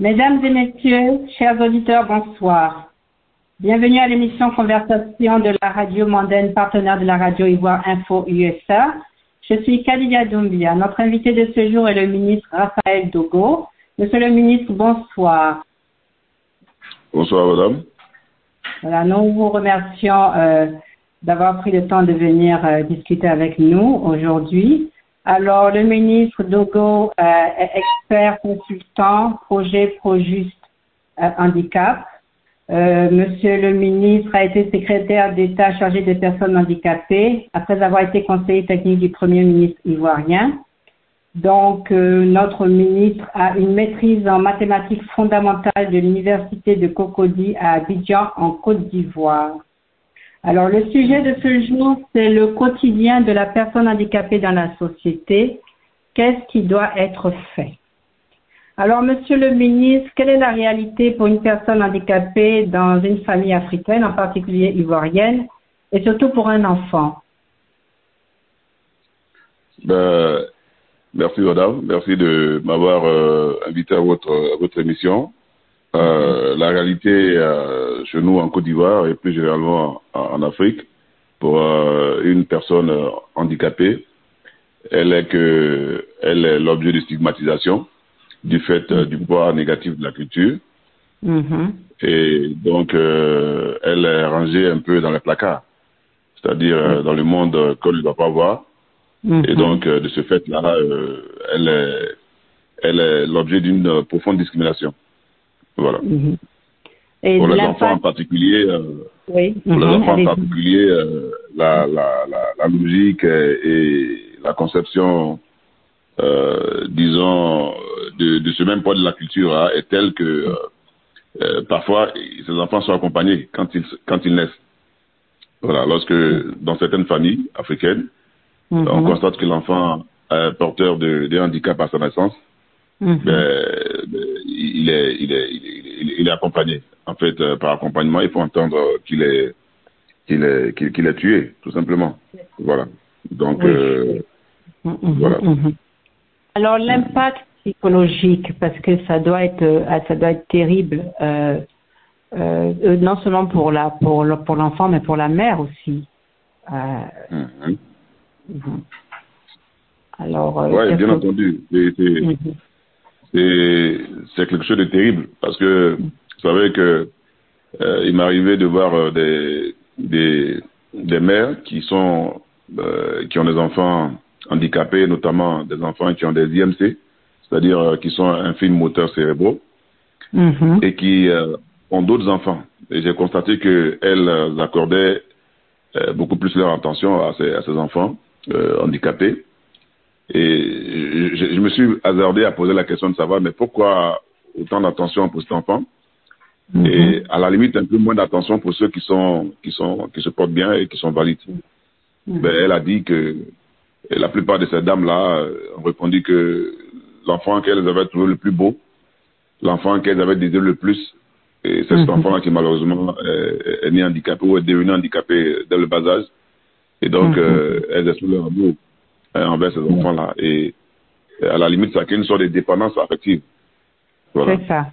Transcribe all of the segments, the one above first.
Mesdames et messieurs, chers auditeurs, bonsoir. Bienvenue à l'émission Conversation de la radio mondaine, partenaire de la radio Ivoire Info USA. Je suis Kalidia Doumbia. Notre invité de ce jour est le ministre Raphaël Dogo. Monsieur le ministre, bonsoir. Bonsoir, madame. Voilà, nous vous remercions euh, d'avoir pris le temps de venir euh, discuter avec nous aujourd'hui. Alors, le ministre Dogo euh, est expert consultant projet Projuste euh, Handicap. Euh, Monsieur le ministre a été secrétaire d'État chargé des personnes handicapées après avoir été conseiller technique du Premier ministre ivoirien. Donc, euh, notre ministre a une maîtrise en mathématiques fondamentales de l'Université de Cocody à Abidjan, en Côte d'Ivoire. Alors, le sujet de ce jour, c'est le quotidien de la personne handicapée dans la société. Qu'est-ce qui doit être fait? Alors, Monsieur le ministre, quelle est la réalité pour une personne handicapée dans une famille africaine, en particulier ivoirienne, et surtout pour un enfant? Ben, Merci, madame. Merci de m'avoir euh, invité à votre, à votre émission. Euh, la réalité euh, chez nous en Côte d'Ivoire et plus généralement en, en Afrique pour euh, une personne handicapée, elle est que elle est l'objet de stigmatisation du fait du poids négatif de la culture Mhm. et donc elle est rangée un peu dans les placards, c'est-à-dire euh, dans le monde qu'on ne doit pas voir Mhm. et donc de ce fait-là, elle est elle est l'objet d'une profonde discrimination. Voilà. Mhm. Et Pour les enfants en particulier, euh, oui. pour les mhm, enfants en particulier, euh, la, la, la, la logique et, et la conception, euh, disons, de, de ce même poids de la culture hein, est telle que euh, euh, parfois ces enfants sont accompagnés quand ils quand ils naissent. Voilà, lorsque dans certaines familles africaines, Mhm. on constate que l'enfant est porteur de, de handicap à sa naissance, ben, ben, il, est, il, est, il, est, il est accompagné. En fait, euh, par accompagnement, il faut entendre qu'il est, qu'il est, qu'il est tué, tout simplement. Voilà. Donc, Oui. euh, Mhm, Voilà. mhm. Alors l'impact psychologique, parce que ça doit être, euh, ça doit être terrible, euh, euh, euh, non seulement pour la, pour le- pour l'enfant, mais pour la mère aussi. Mhm. Alors. qu'est-ce bien entendu. C'est quelque chose de terrible parce que vous savez que euh, il m'arrivait de voir euh, des, des des mères qui sont euh, qui ont des enfants handicapés, notamment des enfants qui ont des IMC, c'est-à-dire euh, qui sont infimes moteurs cérébraux Mhm. et qui ont d'autres enfants. Et j'ai constaté que elles euh, accordaient beaucoup plus leur attention à ces, à ces enfants handicapés. Et je, je me suis hasardé à poser la question de savoir, mais pourquoi autant d'attention pour cet enfant? Mhm. et à la limite un peu moins d'attention pour ceux qui sont qui sont qui se portent bien et qui sont valides. Mhm. Ben, elle a dit que la plupart de ces dames-là euh, ont répondu que l'enfant qu'elles avaient trouvé le plus beau, l'enfant qu'elles avaient désiré le plus, et c'est cet Mhm. enfant qui malheureusement est, est né handicapé ou est devenu handicapé dès le bas âge. Et donc, Mhm. euh, elles expriment leur amour envers ces enfants-là. Et à la limite, ça crée une sorte de dépendance affective. Voilà. C'est ça.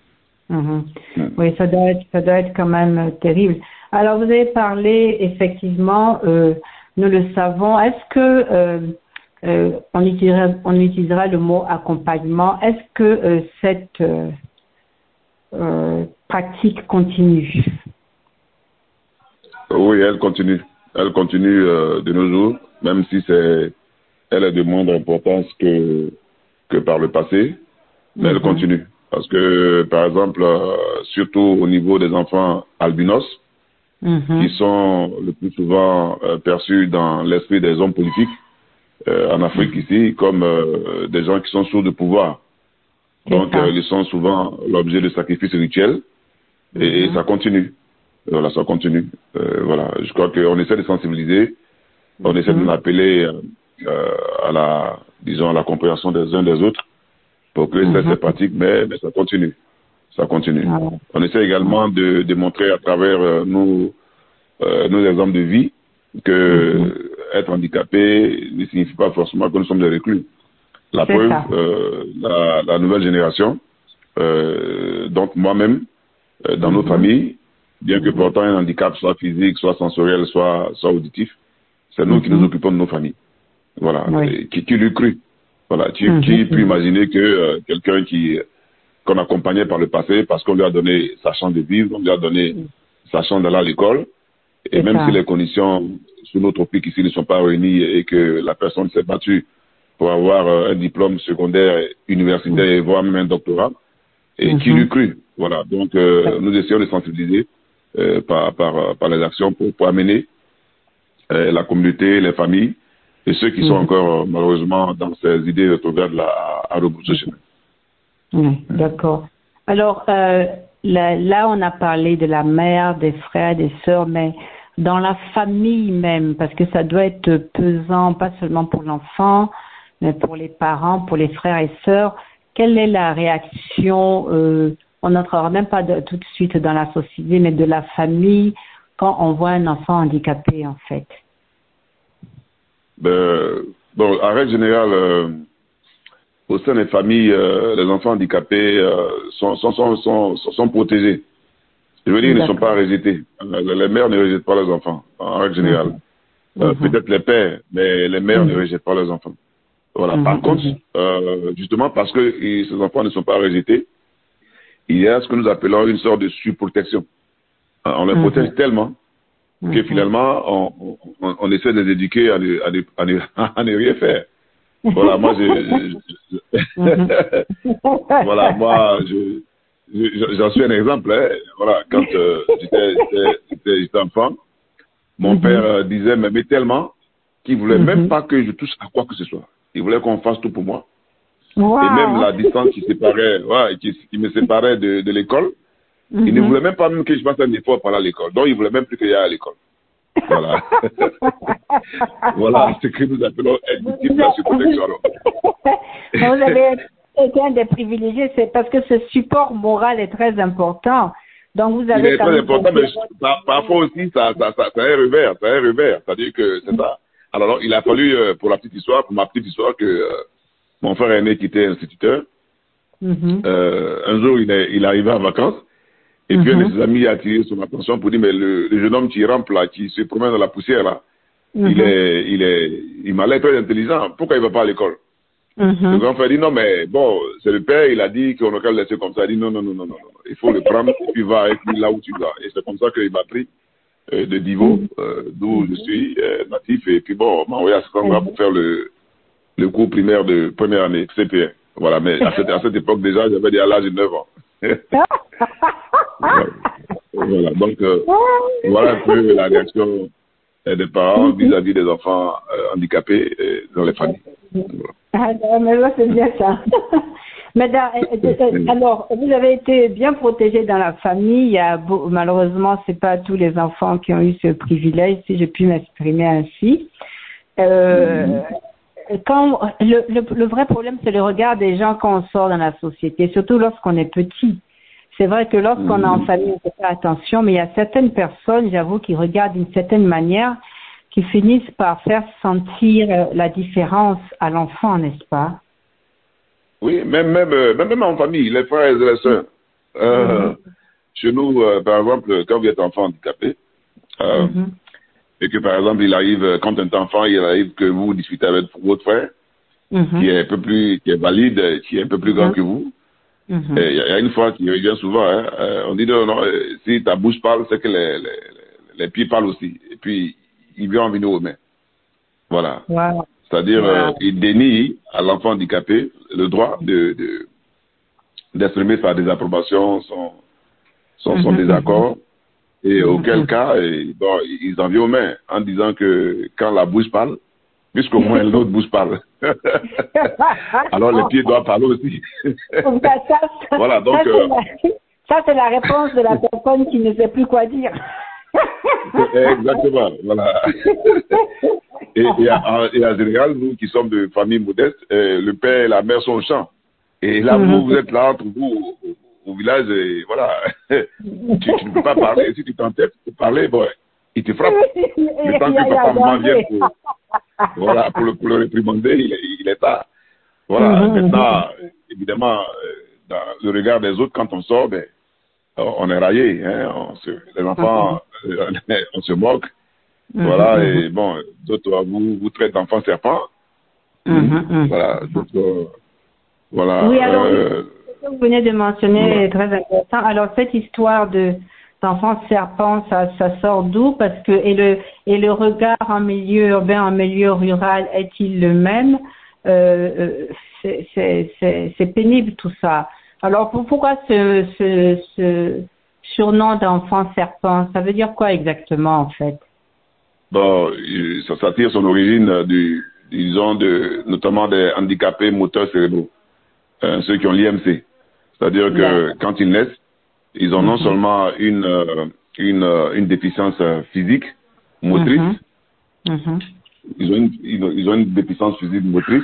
Mhm. Mm. Oui, ça doit être, ça doit être quand même euh, terrible. Alors, vous avez parlé effectivement, euh, nous le savons. Est-ce que euh, euh, on utilisera, on utilisera le mot accompagnement? Est-ce que cette pratique continue? Oui, elle continue. Elle continue de nos jours, même si c'est elle est de moindre importance que que par le passé, mais elle Mhm. continue. Parce que, par exemple, euh, surtout au niveau des enfants albinos, Mhm. qui sont le plus souvent euh, perçus dans l'esprit des hommes politiques euh, en Afrique ici comme des gens qui sont sourds de pouvoir. Donc, ils sont souvent l'objet de sacrifices rituels et, et Mhm. ça continue. Voilà, ça continue. Voilà, je crois qu'on essaie de sensibiliser, on essaie de Mhm. l'appeler euh, à la, disons, à la compréhension des uns des autres pour que ça Mhm. se pratique, mais, mais ça continue. Ça continue. Ah. On essaie également de, de montrer à travers euh, nos, euh, nos exemples de vie que Mhm. être handicapé ne signifie pas forcément que nous sommes des reclus. La preuve, la, la nouvelle génération donc moi-même, dans nos familles, bien que portant un handicap soit physique, soit sensoriel, soit, soit auditif, c'est nous qui nous occupons de nos familles. Voilà. Qui, qui lui cru? Voilà. Qui, qui peut imaginer que quelqu'un qui qu'on accompagnait par le passé parce qu'on lui a donné sa chance de vivre, on lui a donné sa chance d'aller à l'école, et même si les conditions sur notre pic ici ne sont pas réunies et que la personne s'est battue pour avoir euh, un diplôme secondaire, universitaire, voire même un doctorat, et qui lui cru? Voilà. Donc, euh, nous essayons de sensibiliser euh, par, par, par les actions pour, pour amener la communauté, les familles et ceux qui sont encore malheureusement dans ces idées rétrogrades à, à. Oui, d'accord. Alors, euh, là, là, on a parlé de la mère, des frères, des sœurs, mais dans la famille même, parce que ça doit être pesant, pas seulement pour l'enfant, mais pour les parents, pour les frères et sœurs. Quelle est la réaction euh, On n'entrera même pas de, tout de suite dans la société, mais de la famille quand on voit un enfant handicapé, en fait? Ben, bon, en règle générale, euh, au sein des familles, euh, les enfants handicapés euh, sont, sont, sont, sont, protégés. Je veux dire, ils ne sont pas rejetés. Les mères ne rejettent pas leurs enfants, en règle générale. Euh, mhm. Peut-être les pères, mais les mères ne mhm. rejettent pas leurs enfants. Voilà. Mhm. Par contre, justement parce que ces enfants ne sont pas rejetés, il y a ce que nous appelons une sorte de surprotection. On les protège tellement que finalement, on, on, on, essaie de les éduquer à ne, à ne, à ne rien faire. Voilà, moi, voilà, moi, j'en suis un exemple. Hein. Voilà, quand euh, j'étais enfant, mon mhm. père euh, disait, mais, mais tellement qu'il voulait même mhm. pas que je touche à quoi que ce soit. Il voulait qu'on fasse tout pour moi. Et même la distance qui séparait, ouais, qui, qui me séparait de, de l'école, il ne mhm. voulait même pas même que je fasse un effort par à l'école. Donc, il voulait même plus que j'aille à l'école. Voilà. voilà ce que nous appelons Vous avez été un des privilégiés, c'est parce que ce support moral est très important. Donc vous avez. Il est très important, mais parfois aussi, ça, ça, ça, ça, a un revers. Ça a un revers. C'est-à-dire que c'est ça. Alors, il a fallu, euh, pour la petite histoire, pour ma petite histoire, que euh, mon frère aîné qui était instituteur, mm-hmm. euh, un jour, il est, il est arrivé en vacances et puis un de mhm. ses amis a attiré son attention pour dire, mais le, jeune homme qui rampe là, qui se promène dans la poussière là, il mhm. est, il est, il m'a l'air très intelligent. Pourquoi il va pas à l'école? Mhm. Le grand frère dit, non, mais bon, c'est le père, il a dit qu'on peut le laisser comme ça. Il dit, non, non, non, non, non, Il faut le prendre et puis va avec lui là où tu vas. Et c'est comme ça qu'il m'a pris euh, de Divo, euh, d'où je suis, euh, natif. Et puis bon, m'a envoyé à ce là pour faire le, le cours primaire de première année, CP1. Voilà, mais à cette, à cette époque déjà, j'avais déjà l'âge de 9 ans. Voilà, donc euh, voilà un peu la réaction euh, des parents vis-à-vis des enfants euh, handicapés dans les familles. Ah, mais c'est bien ça. mais alors, vous avez été bien protégé dans la famille. Il y a, malheureusement, c'est pas tous les enfants qui ont eu ce privilège, si je puis m'exprimer ainsi. Euh, quand le, le, vrai problème, c'est le regard des gens quand on sort dans la société, surtout lorsqu'on est petit. C'est vrai que lorsqu'on est en mhm. famille, on peut faire attention, mais il y a certaines personnes, j'avoue, qui regardent d'une certaine manière, qui finissent par faire sentir euh, la différence à l'enfant, n'est-ce pas? Oui, même, même, euh, même, en famille, les frères et les sœurs. Euh, mhm. Chez nous, par exemple, quand vous êtes enfant handicapé, mhm. Et que par exemple, il arrive, quand un enfant, il arrive que vous discutez avec votre frère, qui est un peu plus, qui est valide, qui est un peu plus grand que vous, Mhm. Il y, a une fois qui revient souvent, hein, euh, on dit non, non, euh, si ta bouche parle, c'est que les, les, les, pieds parlent aussi. Et puis, il vient en venir aux mains. Voilà. C'est-à-dire, euh, il dénie à l'enfant handicapé le droit de d'exprimer sa désapprobation, son, son, son mhm, désaccord. Mhm. Et auquel cas, bon, ils en viennent aux mains en disant que quand la bouche parle, puisqu'au moins l'autre bouge parle. Alors les pieds doivent parler aussi. voilà, donc. Euh, ça, c'est la réponse de la personne qui ne sait plus quoi dire. Exactement, voilà. Et, et, en, général, nous qui sommes de familles modestes, euh, le père et la mère sont au champ. Et là, vous, vous êtes là entre vous au, village, et voilà. tu, ne peux pas parler. Si tu t'entêtes de parler, bon, il te frappe. Le temps que papa maman vienne pour, pour, le, pour le réprimander, il, il est tard. Voilà, mhm, maintenant, mhm. évidemment, euh, dans le regard des autres, quand on sort, ben, on est raillé. Hein, on se, les enfants, on se moque. Voilà, et bon, d'autres vous, vous traitent d'enfants serpents. Voilà, d'autres, voilà. Oui, alors, euh, que vous venez de mentionner est très intéressant. Alors, cette histoire de d'enfants serpents, ça, ça sort d'où? Parce que et le et le regard en milieu urbain, en milieu rural, est-il le même? Euh, C'est pénible tout ça. Alors pourquoi ce, ce, ce surnom d'enfant serpent? Ça veut dire quoi exactement en fait? Bon, ça, ça tire son origine du, disons, de, notamment des handicapés moteurs cérébraux, euh, ceux qui ont l'IMC. C'est-à-dire que quand ils naissent, ils ont non mhm. seulement une, euh, une, euh, une déficience physique, motrice, mhm. Mhm. Ils, ont une, ils, ont, une déficience physique motrice,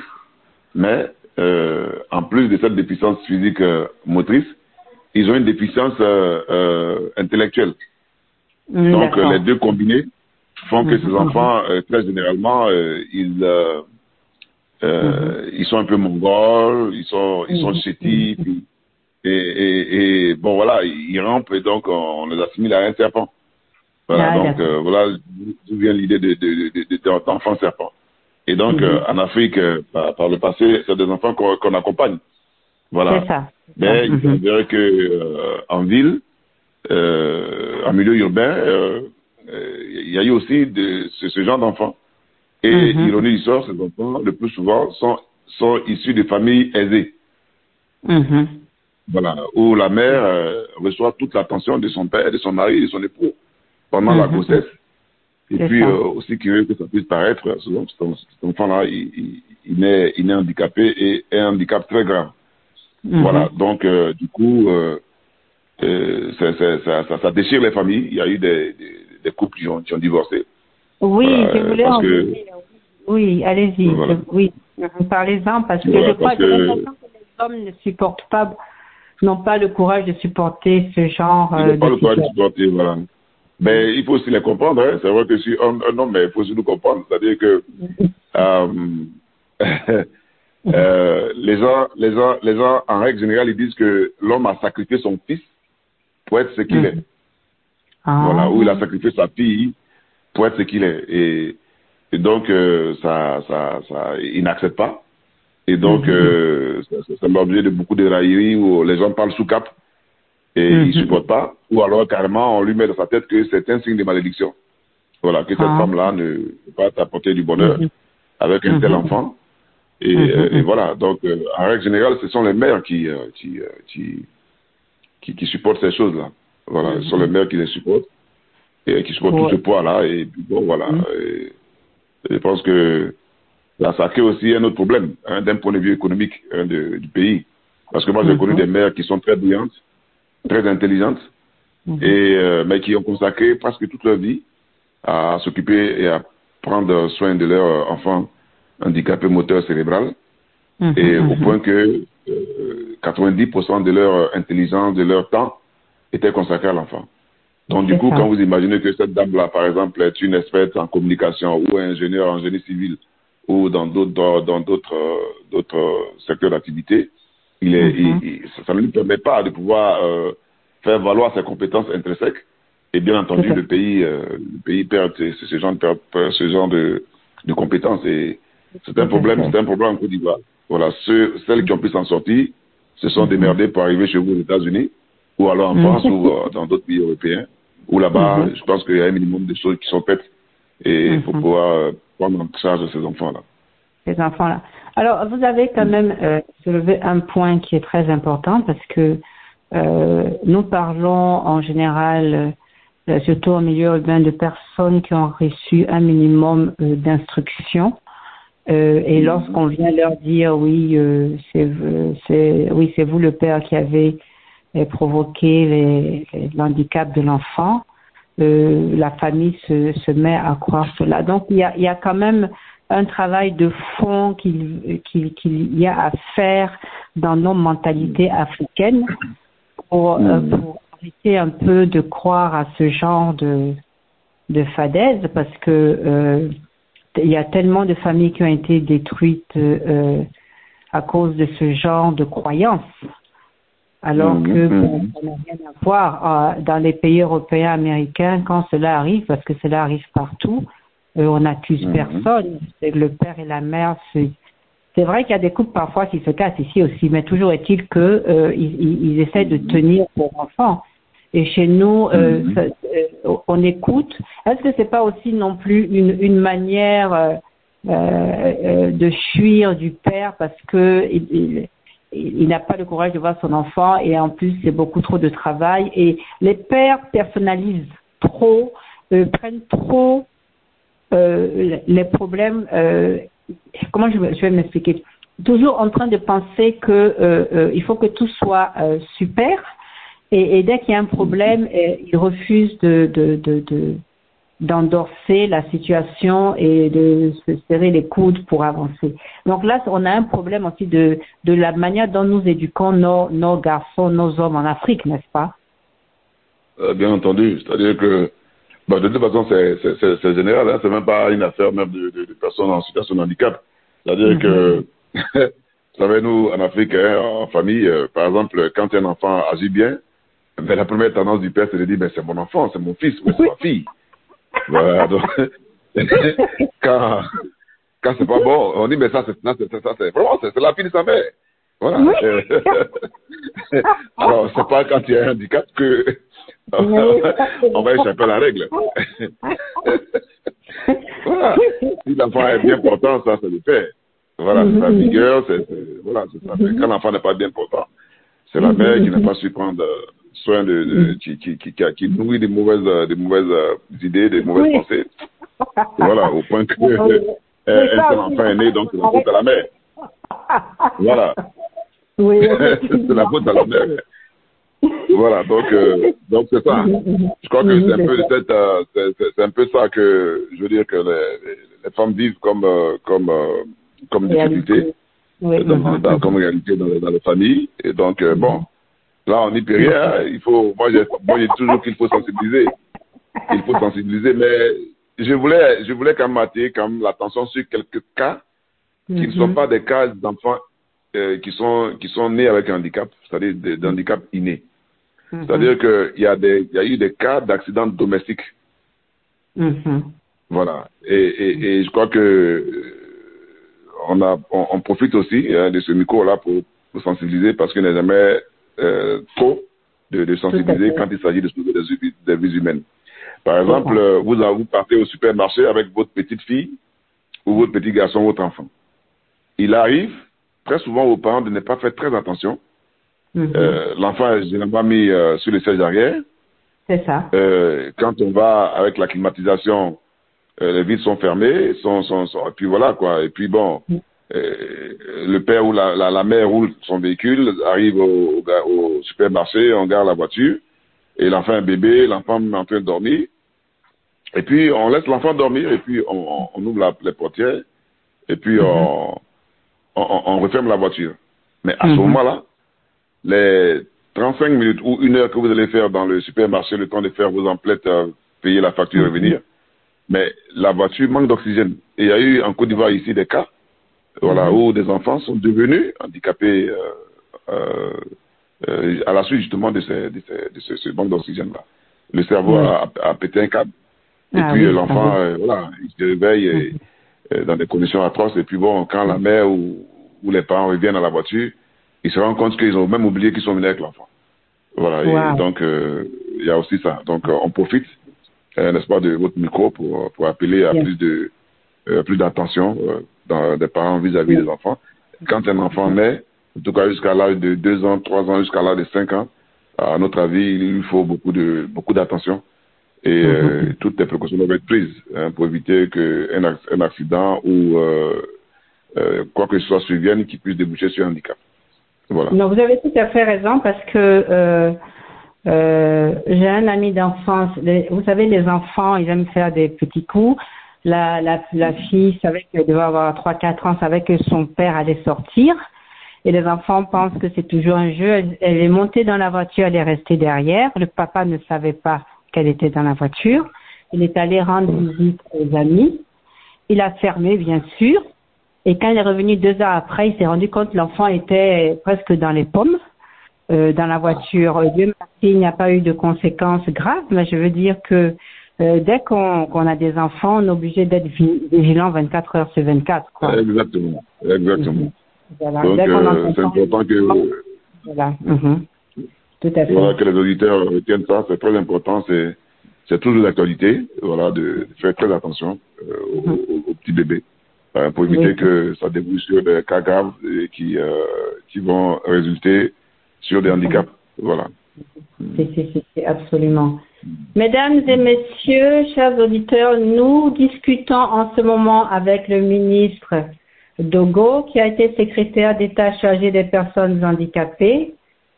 mais euh, en plus de cette déficience physique motrice, ils ont une déficience intellectuelle. Donc les deux combinés font que ces enfants, très généralement, ils ils sont un peu mongols, ils sont ils sont chétifs, et, et, et, bon, voilà, ils rampent et donc on, les assimile à un serpent. Voilà, ah, donc euh, voilà d'où vient l'idée de, de, de, d'enfants serpents. Et donc, mhm. euh, en Afrique, euh, par, le passé, c'est des enfants qu'on, accompagne. Voilà. C'est ça. Mais il mhm. dirait que en ville, en milieu urbain, il y a eu aussi de, ce, genre d'enfants. Et mhm. ironie du sort, ces enfants, le plus souvent, sont, sont issus de familles aisées voilà, où la mère euh, reçoit toute l'attention de son père, de son mari, de son époux pendant la mhm. grossesse. Et puis euh, aussi curieux que ça puisse paraître, cet enfant-là, il, il, est, il est handicapé et est un handicap très grave. Mhm. Voilà, donc euh, du coup, ça, ça, ça, déchire les familles. Il y a eu des, des, couples qui ont, qui ont, divorcé. Oui, je voulais en que... Oui, allez-y. Oui, parlez-en parce que je crois que les hommes ne supportent pas n'ont pas le courage de supporter ce genre Ils n'ont pas le courage de supporter, voilà. Mais il faut aussi les comprendre. Hein. C'est vrai que si un, un homme, mais il faut aussi nous comprendre. C'est-à-dire que euh, euh, les, gens, les, gens, les gens, en règle générale, ils disent que l'homme a sacrifié son fils pour être ce qu'il est. Ah. Voilà, ou il a sacrifié sa fille pour être ce qu'il est. Et, et donc, euh, ça, ça, ça, il n'accepte pas. Et donc, mhm. euh, c'est l'objet de beaucoup de railleries où les gens parlent sous cap et ils ne mhm. supportent pas. Ou alors, carrément, on lui met dans sa tête que c'est un signe de malédiction. Voilà, que cette ah. femme-là ne peut pas t'apporter du bonheur mhm. avec un tel enfant. Et, euh, et voilà, donc, euh, en règle générale, ce sont les mères qui, euh, qui, qui, qui, qui, supportent ces choses-là. Voilà, ce sont les mères qui les supportent et qui supportent tout ce poids-là. Et bon, voilà. Et, je pense que ça crée aussi un autre problème hein, d'un point de vue économique hein, de, du pays. Parce que moi, j'ai connu mhm. des mères qui sont très brillantes, très intelligentes, mhm. et, euh, mais qui ont consacré presque toute leur vie à s'occuper et à prendre soin de leurs enfants handicapés moteurs cérébral, mhm. et au point que euh, 90% de leur intelligence, de leur temps, était consacré à l'enfant. Donc, du coup, quand vous imaginez que cette dame-là, par exemple, est une experte en communication ou ingénieur en génie civil, ou dans d'autres dans d'autres d'autres secteurs d'activité, il est, mhm. ça ne lui permet pas de pouvoir euh, faire valoir ses compétences intrinsèques. Et bien entendu, le pays, euh, le pays perd ce genre, de, ce genre de, de compétences. Et c'est un problème, c'est un problème en Côte d'Ivoire. Voilà, ceux, celles qui ont pu s'en sortir se sont démerdées pour arriver chez vous aux États-Unis, ou alors en mhm. France, ou euh, dans d'autres pays européens, où là-bas, je pense qu'il y a un minimum de choses qui sont faites. Et il faut pouvoir prendre en charge de ces enfants-là. Ces enfants-là. Alors, vous avez quand même euh, soulevé un point qui est très important parce que euh, nous parlons en général, euh, surtout au milieu urbain, de personnes qui ont reçu un minimum euh, d'instruction. Euh, et mm-hmm. lorsqu'on vient leur dire oui, euh, c'est oui, c'est vous le père qui avez provoqué l'handicap de l'enfant, euh, la famille se, se, met à croire cela. Donc il y a, il y a quand même un travail de fond qu'il y a à faire dans nos mentalités africaines pour, euh, mm. pour arrêter un peu de croire à ce genre de, de fadaise parce que euh, il y a tellement de familles qui ont été détruites euh, à cause de ce genre de croyances. Alors Mhm, que bon, mhm. ça n'a rien à voir euh, dans les pays européens, américains, quand cela arrive, parce que cela arrive partout, euh, on n'accuse Mhm. personne. C'est le père et la mère. C'est c'est vrai qu'il y a des couples parfois qui se cassent ici aussi, mais toujours est-il que euh, ils, essaient de tenir pour enfants. Et chez nous, euh, Mhm. ça- on écoute. Est-ce que c'est pas aussi non plus une, une manière de fuir du père parce que il, il- il- n'a pas le courage de voir son enfant et en plus c'est beaucoup trop de travail. Et les pères personnalisent trop, euh, prennent trop euh, les problèmes. euh, comment je vais, je vais m'expliquer? Toujours en train de penser que il faut que tout soit super. Et, et dès qu'il y a un problème, euh, ils refusent de, de, de, de d'endorser la situation et de se serrer les coudes pour avancer. Donc là, on a un problème aussi de, de la manière dont nous éduquons nos, nos garçons, nos hommes en Afrique, n'est-ce pas? Euh, bien entendu. C'est-à-dire que, bah, de toute façon, c'est, général, hein, c'est même pas une affaire même de, de, de personnes en situation de handicap. C'est-à-dire que, vous savez, nous, en Afrique, hein, en famille, euh, par exemple, quand un enfant agit bien, ben, la première tendance du père, c'est de dire, ben, c'est mon enfant, c'est mon fils, ou c'est ma fille. Voilà, donc, quand, quand c'est pas bon, on dit, mais ça, c'est, ça, c'est, vraiment, c'est, c'est la fille de sa mère. Voilà. Oui. Alors, c'est pas quand il y a un handicap que on va échapper à la règle. voilà. Si l'enfant est bien portant, ça, c'est le père. Voilà, c'est sa vigueur, c'est, c'est- voilà, c'est ça. Quand l'enfant n'est pas bien portant, c'est la mère qui n'a pas su prendre euh, soin de, de- qui, qui, qui, qui, qui nourrit des mauvaises, des mauvaises idées, des mauvaises Oui. pensées. Voilà, au point que euh, seul aussi. enfant est né, donc c'est la faute à la mère. Voilà. Oui, c'est la faute à la mère. Voilà, donc euh, donc c'est ça. Je crois que c'est un peu cette, euh, c'est- un peu ça que je veux dire que les, femmes vivent comme euh, comme comme difficulté, Oui, dans, dans- dans- comme réalité dans, dans les familles. Et donc bon, là on n'y peut rien. Il faut, moi j'ai moi j'ai toujours qu'il faut sensibiliser. Il faut sensibiliser, mais je voulais je voulais quand même attirer quand même l'attention sur quelques cas qui ne sont pas des cas d'enfants euh, qui sont qui sont nés avec un handicap, c'est-à-dire des, des handicaps innés. Mhm. C'est-à-dire qu'il y a des il y a eu des cas d'accidents domestiques. Mhm. Voilà. Et, et, et je crois que on a on, on profite aussi hein, de ce micro là pour, pour sensibiliser parce qu'il n'est jamais euh, de, de sensibiliser quand il s'agit de sauver des, vies- humaines. Par exemple, euh, vous vous partez au supermarché avec votre petite fille ou votre petit garçon, votre enfant. Il arrive très souvent aux parents de ne pas faire très attention. Mhm. Euh, L'enfant est généralement mis euh, sur le siège arrière. C'est ça. Euh, quand on va avec la climatisation, les vitres sont fermées, sont, sont, sont- et puis voilà quoi. Et puis bon, euh, le père ou la, la, la mère roule son véhicule, arrive au, au, ga- au supermarché, on garde la voiture, et l'enfant est bébé, l'enfant est en train de dormir. Et puis on laisse l'enfant dormir, et puis on, on, on ouvre la, les portières, et puis on, on, on- on referme la voiture. Mais à ce Mhm. moment-là, les 35 minutes ou une heure que vous allez faire dans le supermarché, le temps de faire vos emplettes, euh, payer la facture et Mhm. revenir, mais la voiture manque d'oxygène. Et il y a eu en Côte d'Ivoire ici des cas voilà, Mhm. où des enfants sont devenus handicapés euh, euh, euh, à la suite justement de, ces, de, ces- de ce, ce manque d'oxygène-là. Le cerveau a, a pété un câble. Et Ah puis oui, l'enfant, ah oui. euh, voilà, il se réveille et, euh, dans des conditions atroces. Et puis bon, quand la mère ou, ou les parents reviennent à la voiture, ils se rendent compte qu'ils ont même oublié qu'ils sont venus avec l'enfant. Voilà, Wow. et donc euh, il y a aussi ça. Donc euh, on profite, euh, n'est-ce pas, de votre micro pour, pour appeler à plus de euh, plus d'attention euh, dans- des parents vis-à-vis des enfants. Quand un enfant naît, en tout cas jusqu'à l'âge de 2 ans, 3 ans, jusqu'à l'âge de 5 ans, à notre avis, il lui faut beaucoup de beaucoup d'attention et euh, toutes les précautions doivent être prises hein, pour éviter qu'un ac- un accident ou euh, euh, quoi que ce soit survienne qui puisse déboucher sur un handicap. Voilà. Non, vous avez tout à fait raison parce que j'ai un ami d'enfance. Vous savez, les enfants, ils aiment faire des petits coups. La, la, la fille savait qu'elle devait avoir 3-4 ans, savait que son père allait sortir. Et les enfants pensent que c'est toujours un jeu. Elle, est montée dans la voiture, elle est restée derrière. Le papa ne savait pas qu'elle était dans la voiture. Il est allé rendre visite aux amis. Il a fermé, bien sûr. Et quand il est revenu deux heures après, il s'est rendu compte que l'enfant était presque dans les pommes. euh, dans la voiture. Dieu merci, il n'y a pas eu de conséquences graves, mais je veux dire que euh, dès qu'on a des enfants, on est obligé d'être vigilant 24 heures sur 24. Quoi. Exactement, exactement. Voilà. Donc, euh, c'est important que... Voilà. Mhm. Tout à fait. Voilà, que les auditeurs retiennent ça, c'est très important, c'est c'est toujours d'actualité, voilà, de faire très attention euh, mhm. aux, petits bébés pour éviter que ça débouche sur des cas graves et qui, euh, qui vont résulter sur des handicaps. Voilà. C'est absolument. Mesdames et messieurs, chers auditeurs, nous discutons en ce moment avec le ministre Dogo, qui a été secrétaire d'État chargé des personnes handicapées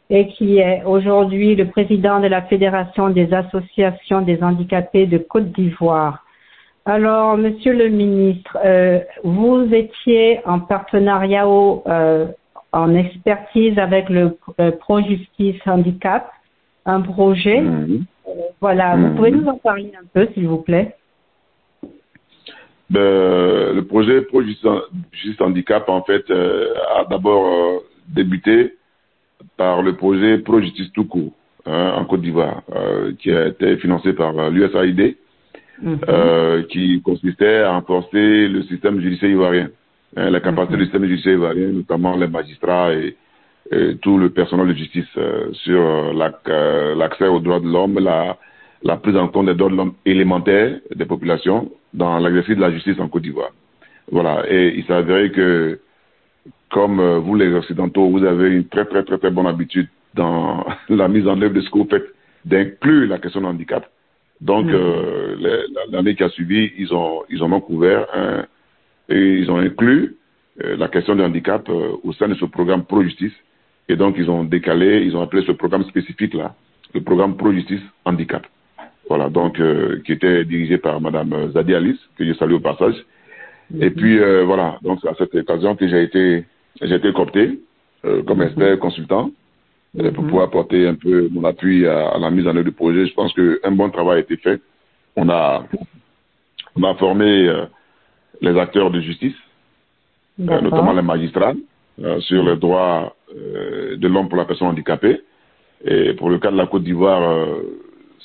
et qui est aujourd'hui le président de la Fédération des associations des handicapés de Côte d'Ivoire. Alors, Monsieur le ministre, euh, vous étiez en partenariat euh, en expertise avec le Pro Justice Handicap, un projet. Euh, voilà, vous pouvez nous en parler un peu, s'il vous plaît. Ben, le projet Pro Justice Handicap, en fait, a d'abord débuté par le projet Pro Justice tout court hein, en Côte d'Ivoire, euh, qui a été financé par euh, l'USAID, mhm. euh, qui consistait à renforcer le système judiciaire ivoirien, hein, la capacité mhm. du système judiciaire ivoirien, notamment les magistrats et, tout le personnel de justice sur l'accès aux droits de l'homme, la, la prise en compte des droits de l'homme élémentaires des populations dans l'exercice de la justice en Côte d'Ivoire. Voilà, et il avéré que comme euh, vous les Occidentaux, vous avez une très très très très bonne habitude dans la mise en œuvre de ce que vous faites d'inclure la question de handicap. Donc, mm. euh, l'année qui a suivi, ils ont ils en ont couvert un, et ils ont inclus euh, la question du handicap au sein de ce programme Pro Justice. Et donc, ils ont décalé, ils ont appelé ce programme spécifique là, le programme Pro Justice Handicap. Voilà, donc qui était dirigé par Madame Zadi Alice, que je salue au passage. Et puis voilà, donc à cette occasion que j'ai été j'ai été coopté euh, comme mhm. expert consultant euh, pour mhm. pouvoir apporter un peu mon appui à, la mise en œuvre du projet. Je pense qu'un bon travail a été fait. On a, on a formé euh, les acteurs de justice, notamment les magistrats, sur les droits de l'homme pour la personne handicapée. Et pour le cas de la Côte d'Ivoire,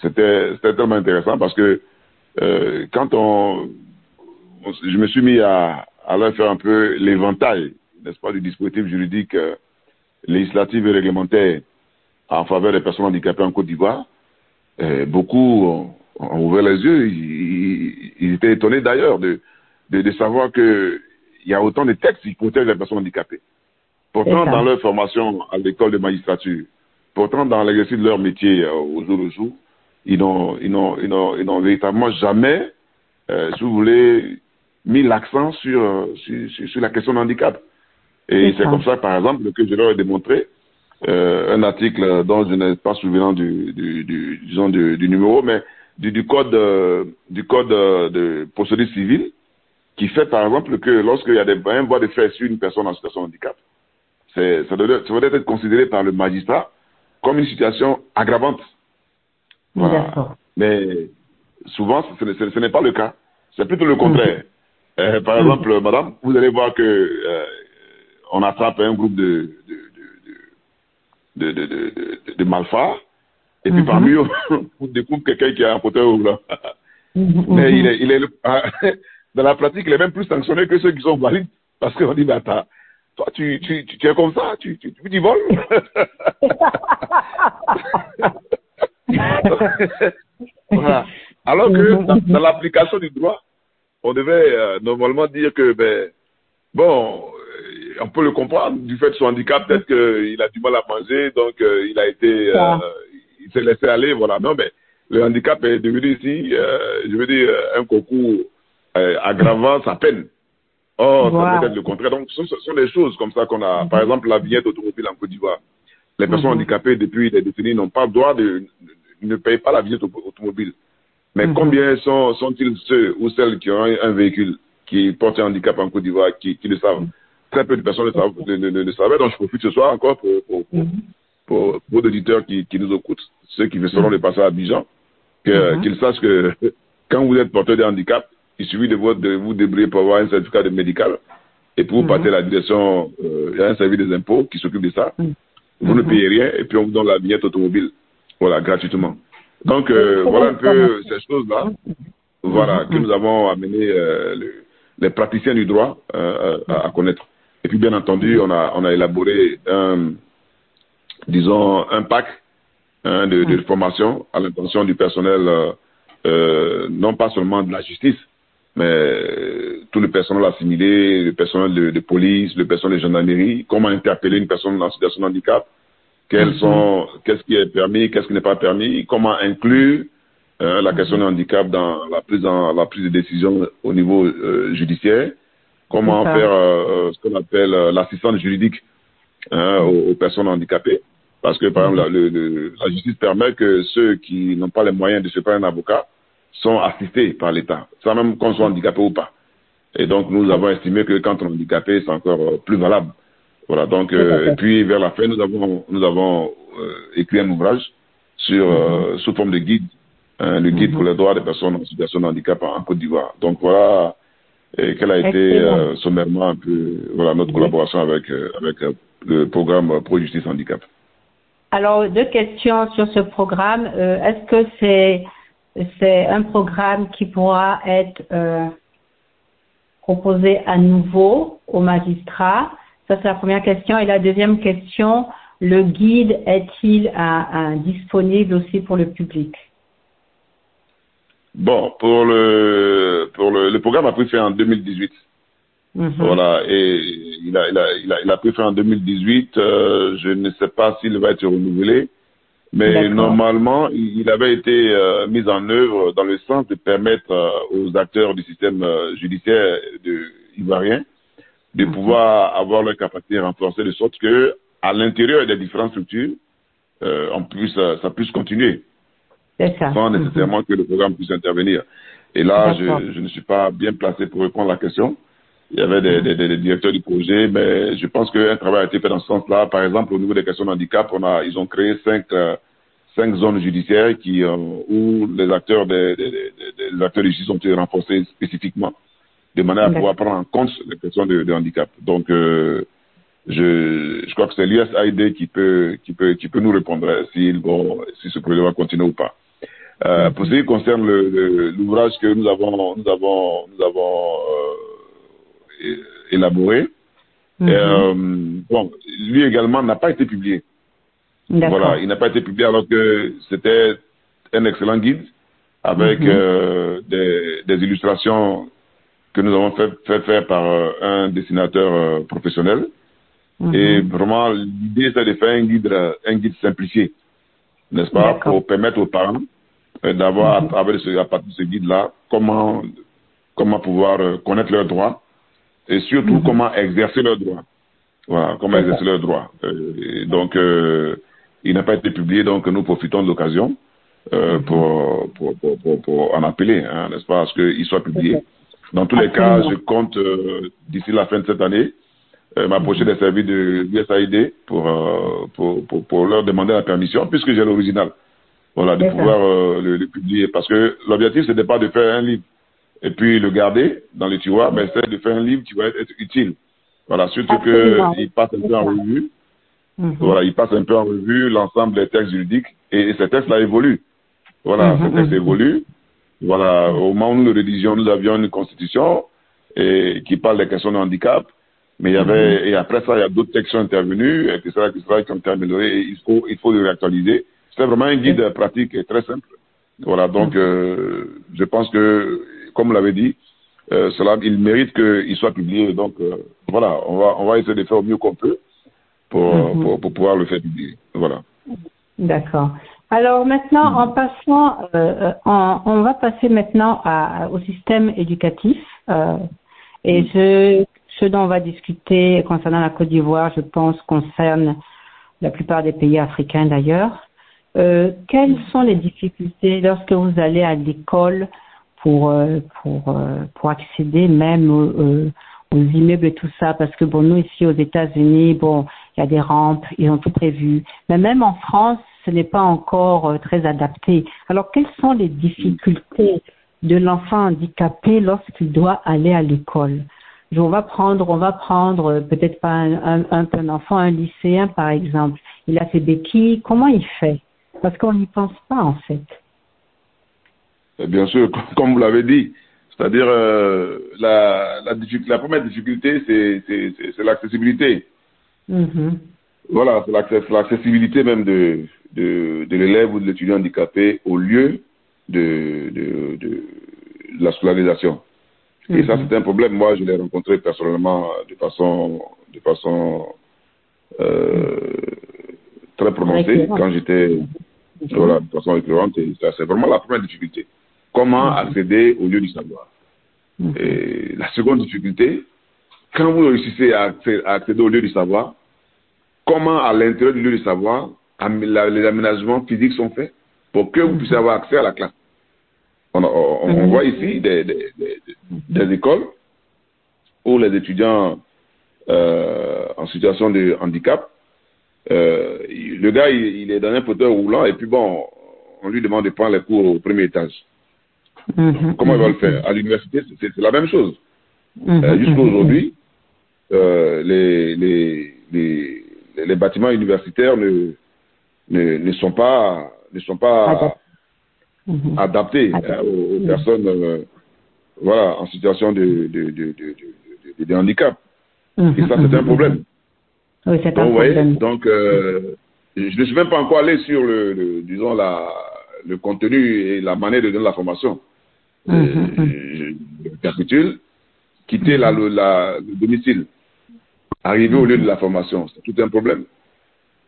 c'était tellement intéressant parce que quand on, je me suis mis à, à faire un peu l'éventail n'est-ce pas, du dispositif juridique euh, législatif et réglementaire en faveur des personnes handicapées en Côte d'Ivoire, euh, beaucoup ont, ouvert les yeux. Ils, étaient étonnés d'ailleurs de, de, savoir qu'il y a autant de textes qui protègent les personnes handicapées. Pourtant, dans leur formation à l'école de magistrature, pourtant dans l'exercice de leur métier euh, au jour le jour, ils n'ont, ils véritablement jamais, si vous voulez, mis l'accent sur, sur, sur, la question de handicap. Et c'est comme ça, par exemple, que je leur ai démontré euh, un article dont je n'ai pas souvenir du, du, du, disons du, du, numéro, mais du, du code, euh, du code euh, de procédure civile, qui fait par exemple que lorsqu'il y a des, un voie de fait sur une personne en situation de handicap, ça, doit, ça doit être considéré par le magistrat comme une situation aggravante. Voilà. Mais souvent, ce, n'est pas le cas. C'est plutôt le contraire. Euh, par exemple, madame, vous allez voir que euh, on attrape un groupe de, de, de, de, de malfrats, et puis parmi eux, on découvre quelqu'un qui a un fauteuil roulant. Mais il est, il est dans la pratique, il est même plus sanctionné que ceux qui sont valides, parce qu'on dit, mais attends, toi, tu, tu, tu, es comme ça, tu, tu, tu, voles. voilà. Alors que dans, dans l'application du droit, on devait normalement dire que, ben, bon, on peut le comprendre du fait de son handicap, peut-être qu'il a du mal à manger, donc euh, il a été, euh, il s'est laissé aller, voilà. Non, mais le handicap est devenu ici, euh, je veux dire, un concours aggravant sa peine. Or, ça peut être le contraire. Donc, ce, sont des choses comme ça qu'on a. Par exemple, la vignette automobile en Côte d'Ivoire. Les personnes mhm. handicapées, depuis les décennies, n'ont pas le droit de, ne payent pas la vignette automobile. Mais mhm. combien sont, sont-ils ceux ou celles qui ont un, véhicule qui porte un handicap en Côte d'Ivoire, qui, qui le savent? Très peu de personnes le, savent, le, savaient, donc je profite ce soir encore pour, pour, pour, mm-hmm. pour, vos auditeurs qui, qui nous écoutent, ceux qui seront mm-hmm. le passer à Abidjan, mm-hmm. qu'ils sachent que quand vous êtes porteur de handicap, il suffit de vous, de vous débrouiller pour avoir un certificat de médical et pour vous passer la direction, euh, il y a un service des impôts qui s'occupe de ça. Vous ne payez rien et puis on vous donne la vignette automobile. Voilà, gratuitement. Donc, euh, voilà un peu ces choses-là. Voilà, que nous avons amené euh, les praticiens du droit euh, à, connaître. Et puis, bien entendu, on a, on a élaboré un, disons, un pack hein, de, de, formation à l'intention du personnel, non pas seulement de la justice, mais tout le personnel assimilé, le personnel de, de, police, le personnel de gendarmerie, comment interpeller une personne en situation de handicap, quels sont, qu'est-ce qui est permis, qu'est-ce qui n'est pas permis, comment inclure euh, la question du handicap dans la prise, en, la prise de décision au niveau euh, judiciaire, comment faire euh, ce qu'on appelle l'assistance juridique hein, aux, personnes handicapées? Parce que, par exemple, la, la, justice permet que ceux qui n'ont pas les moyens de se faire un avocat sont assistés par l'État, sans même qu'on soit handicapé ou pas. Et donc, nous avons estimé que quand on est handicapé, c'est encore plus valable. Voilà, donc, euh, et puis vers la fin, nous avons, nous avons euh, écrit un ouvrage sur, euh, sous forme de guide, hein, le guide pour les droits des personnes en situation de handicap en, Côte d'Ivoire. Donc voilà quelle a été sommairement un peu voilà, notre collaboration avec, avec le programme Pro Justice Handicap. Alors, deux questions sur ce programme. Est-ce que c'est c'est un programme qui pourra être proposé à nouveau aux magistrats ça, c'est la première question. Et la deuxième question, le guide est-il disponible aussi pour le public? Bon, pour le, pour le, le programme a pris fin en 2018. Mhm. Voilà, et il a, il a, il a, il a pris fin en 2018. Euh, je ne sais pas s'il va être renouvelé, mais normalement, il avait été euh, mis en œuvre dans le sens de permettre euh, aux acteurs du système judiciaire de, ivoirien de mhm. pouvoir avoir leur capacité renforcée de sorte que à l'intérieur des différentes structures, euh, on puisse, euh, ça puisse continuer. Sans mhm. nécessairement que le programme puisse intervenir. Et là, je, je, ne suis pas bien placé pour répondre à la question. Il y avait des, des, des directeurs du projet, mais je pense qu'un travail a été fait dans ce sens-là. Par exemple, au niveau des questions de handicap, on a, ils ont créé cinq, euh, cinq zones judiciaires qui, euh, où les acteurs des, des, des, acteurs de justice ont été renforcés spécifiquement de manière à pouvoir prendre en compte les questions de, handicap. Donc, euh, je, je crois que c'est l'USAID qui peut, qui peut, qui peut nous répondre si, bon, si ce projet va continuer ou pas. Euh, pour ce qui concerne l'ouvrage que nous avons, nous avons, nous avons euh, élaboré, euh, bon, lui également n'a pas été publié. Voilà, il n'a pas été publié alors que c'était un excellent guide avec euh, des, des illustrations que nous avons fait, fait faire par euh, un dessinateur professionnel. Et vraiment, l'idée, c'est de faire un guide, un guide simplifié, n'est-ce pas, pour permettre aux parents d'avoir, ce, à partir de ce guide-là, comment, comment pouvoir connaître leurs droits et surtout mhm. comment exercer leurs droits. Voilà, comment exercer leurs droits. donc, il n'a pas été publié, donc nous profitons de l'occasion pour, pour, pour, pour, en appeler, hein, n'est-ce pas, à ce qu'il soit publié. Dans tous les cas, je compte, euh, d'ici la fin de cette année, euh, m'approcher des services de l'USAID euh, pour, pour, pour, leur demander la permission, puisque j'ai l'original. Voilà, de pouvoir le, le, publier. Parce que l'objectif, ce n'est pas de faire un livre et puis le garder dans les tiroirs, mais c'est de faire un livre qui va être utile. Voilà, surtout qu'il passe un peu en revue. Mhm. Voilà, il passe un peu en revue l'ensemble des textes juridiques et, ces textes-là évoluent. Voilà, ces mhm, textes mhm. évoluent. Voilà, au moment où nous rédigions, nous avions une constitution et, qui parle des questions de handicap. Mais il y avait, et après ça, il y a d'autres textes qui sont intervenus, etc., etc., qui ont été améliorés, et il faut, il faut les réactualiser. C'est vraiment un guide pratique et très simple. Voilà, donc, euh, je pense que, comme vous l'avez dit, euh, cela, il mérite qu'il soit publié. Donc, euh, voilà, on va, on va essayer de faire au mieux qu'on peut pour, mhm. pour, pour pouvoir le faire publier. Voilà. D'accord. Alors maintenant, en passant, euh, on, va passer maintenant à, au système éducatif. Euh, et ce, ce dont on va discuter concernant la Côte d'Ivoire, je pense, concerne la plupart des pays africains d'ailleurs. Quelles sont les difficultés lorsque vous allez à l'école pour euh, pour euh, pour accéder même aux, aux immeubles et tout ça Parce que bon, nous ici aux États-Unis, bon, il y a des rampes, ils ont tout prévu. Mais même en France, ce n'est pas encore euh, très adapté. Alors, quelles sont les difficultés de l'enfant handicapé lorsqu'il doit aller à l'école? On va prendre, on va prendre euh, peut-être pas un, un, un, enfant, un lycéen par exemple. il a ses béquilles. Comment il fait? Parce qu'on n'y pense pas en fait. Bien sûr, comme vous l'avez dit, c'est-à-dire euh, la, la, la, première difficulté, c'est l'accessibilité. Mm-hmm. Voilà, c'est l'accessibilité même de, de, de l'élève ou de l'étudiant handicapé au lieu de, de, de la scolarisation. Et ça, mm-hmm. c'est un problème. Moi, je l'ai rencontré personnellement de façon, de façon euh, très prononcée quand j'étais mm-hmm. voilà, de façon récurrente. Et ça, c'est vraiment la première difficulté. Comment accéder au lieu du savoir. Et La seconde difficulté, quand vous réussissez à accéder au lieu du savoir, comment à l'intérieur du lieu du savoir, les aménagements physiques sont faits pour que vous puissiez avoir accès à la classe. On, on, voit ici des, des, des, écoles où les étudiants euh, en situation de handicap, euh, le gars, il, est dans un fauteuil roulant et puis bon, on lui demande de prendre les cours au premier étage. Mm-hmm. Comment il va le faire? À l'université, c'est la même chose. Mm-hmm. Euh, Jusqu'à aujourd'hui, euh, les, les, les, les, bâtiments universitaires ne, ne, ne, sont pas, ne sont pas adaptés hein, aux, personnes euh, voilà, en situation de, de, de, de, de handicap. Et ça, c'est un problème. Oui, c'est un donc, problème. donc, euh, je ne suis même pas encore allé sur le, le, disons, la, le contenu et la manière de donner la formation. Mhm, je récapitule, quitter la, la, le domicile, arriver au lieu de la formation, c'est tout un problème.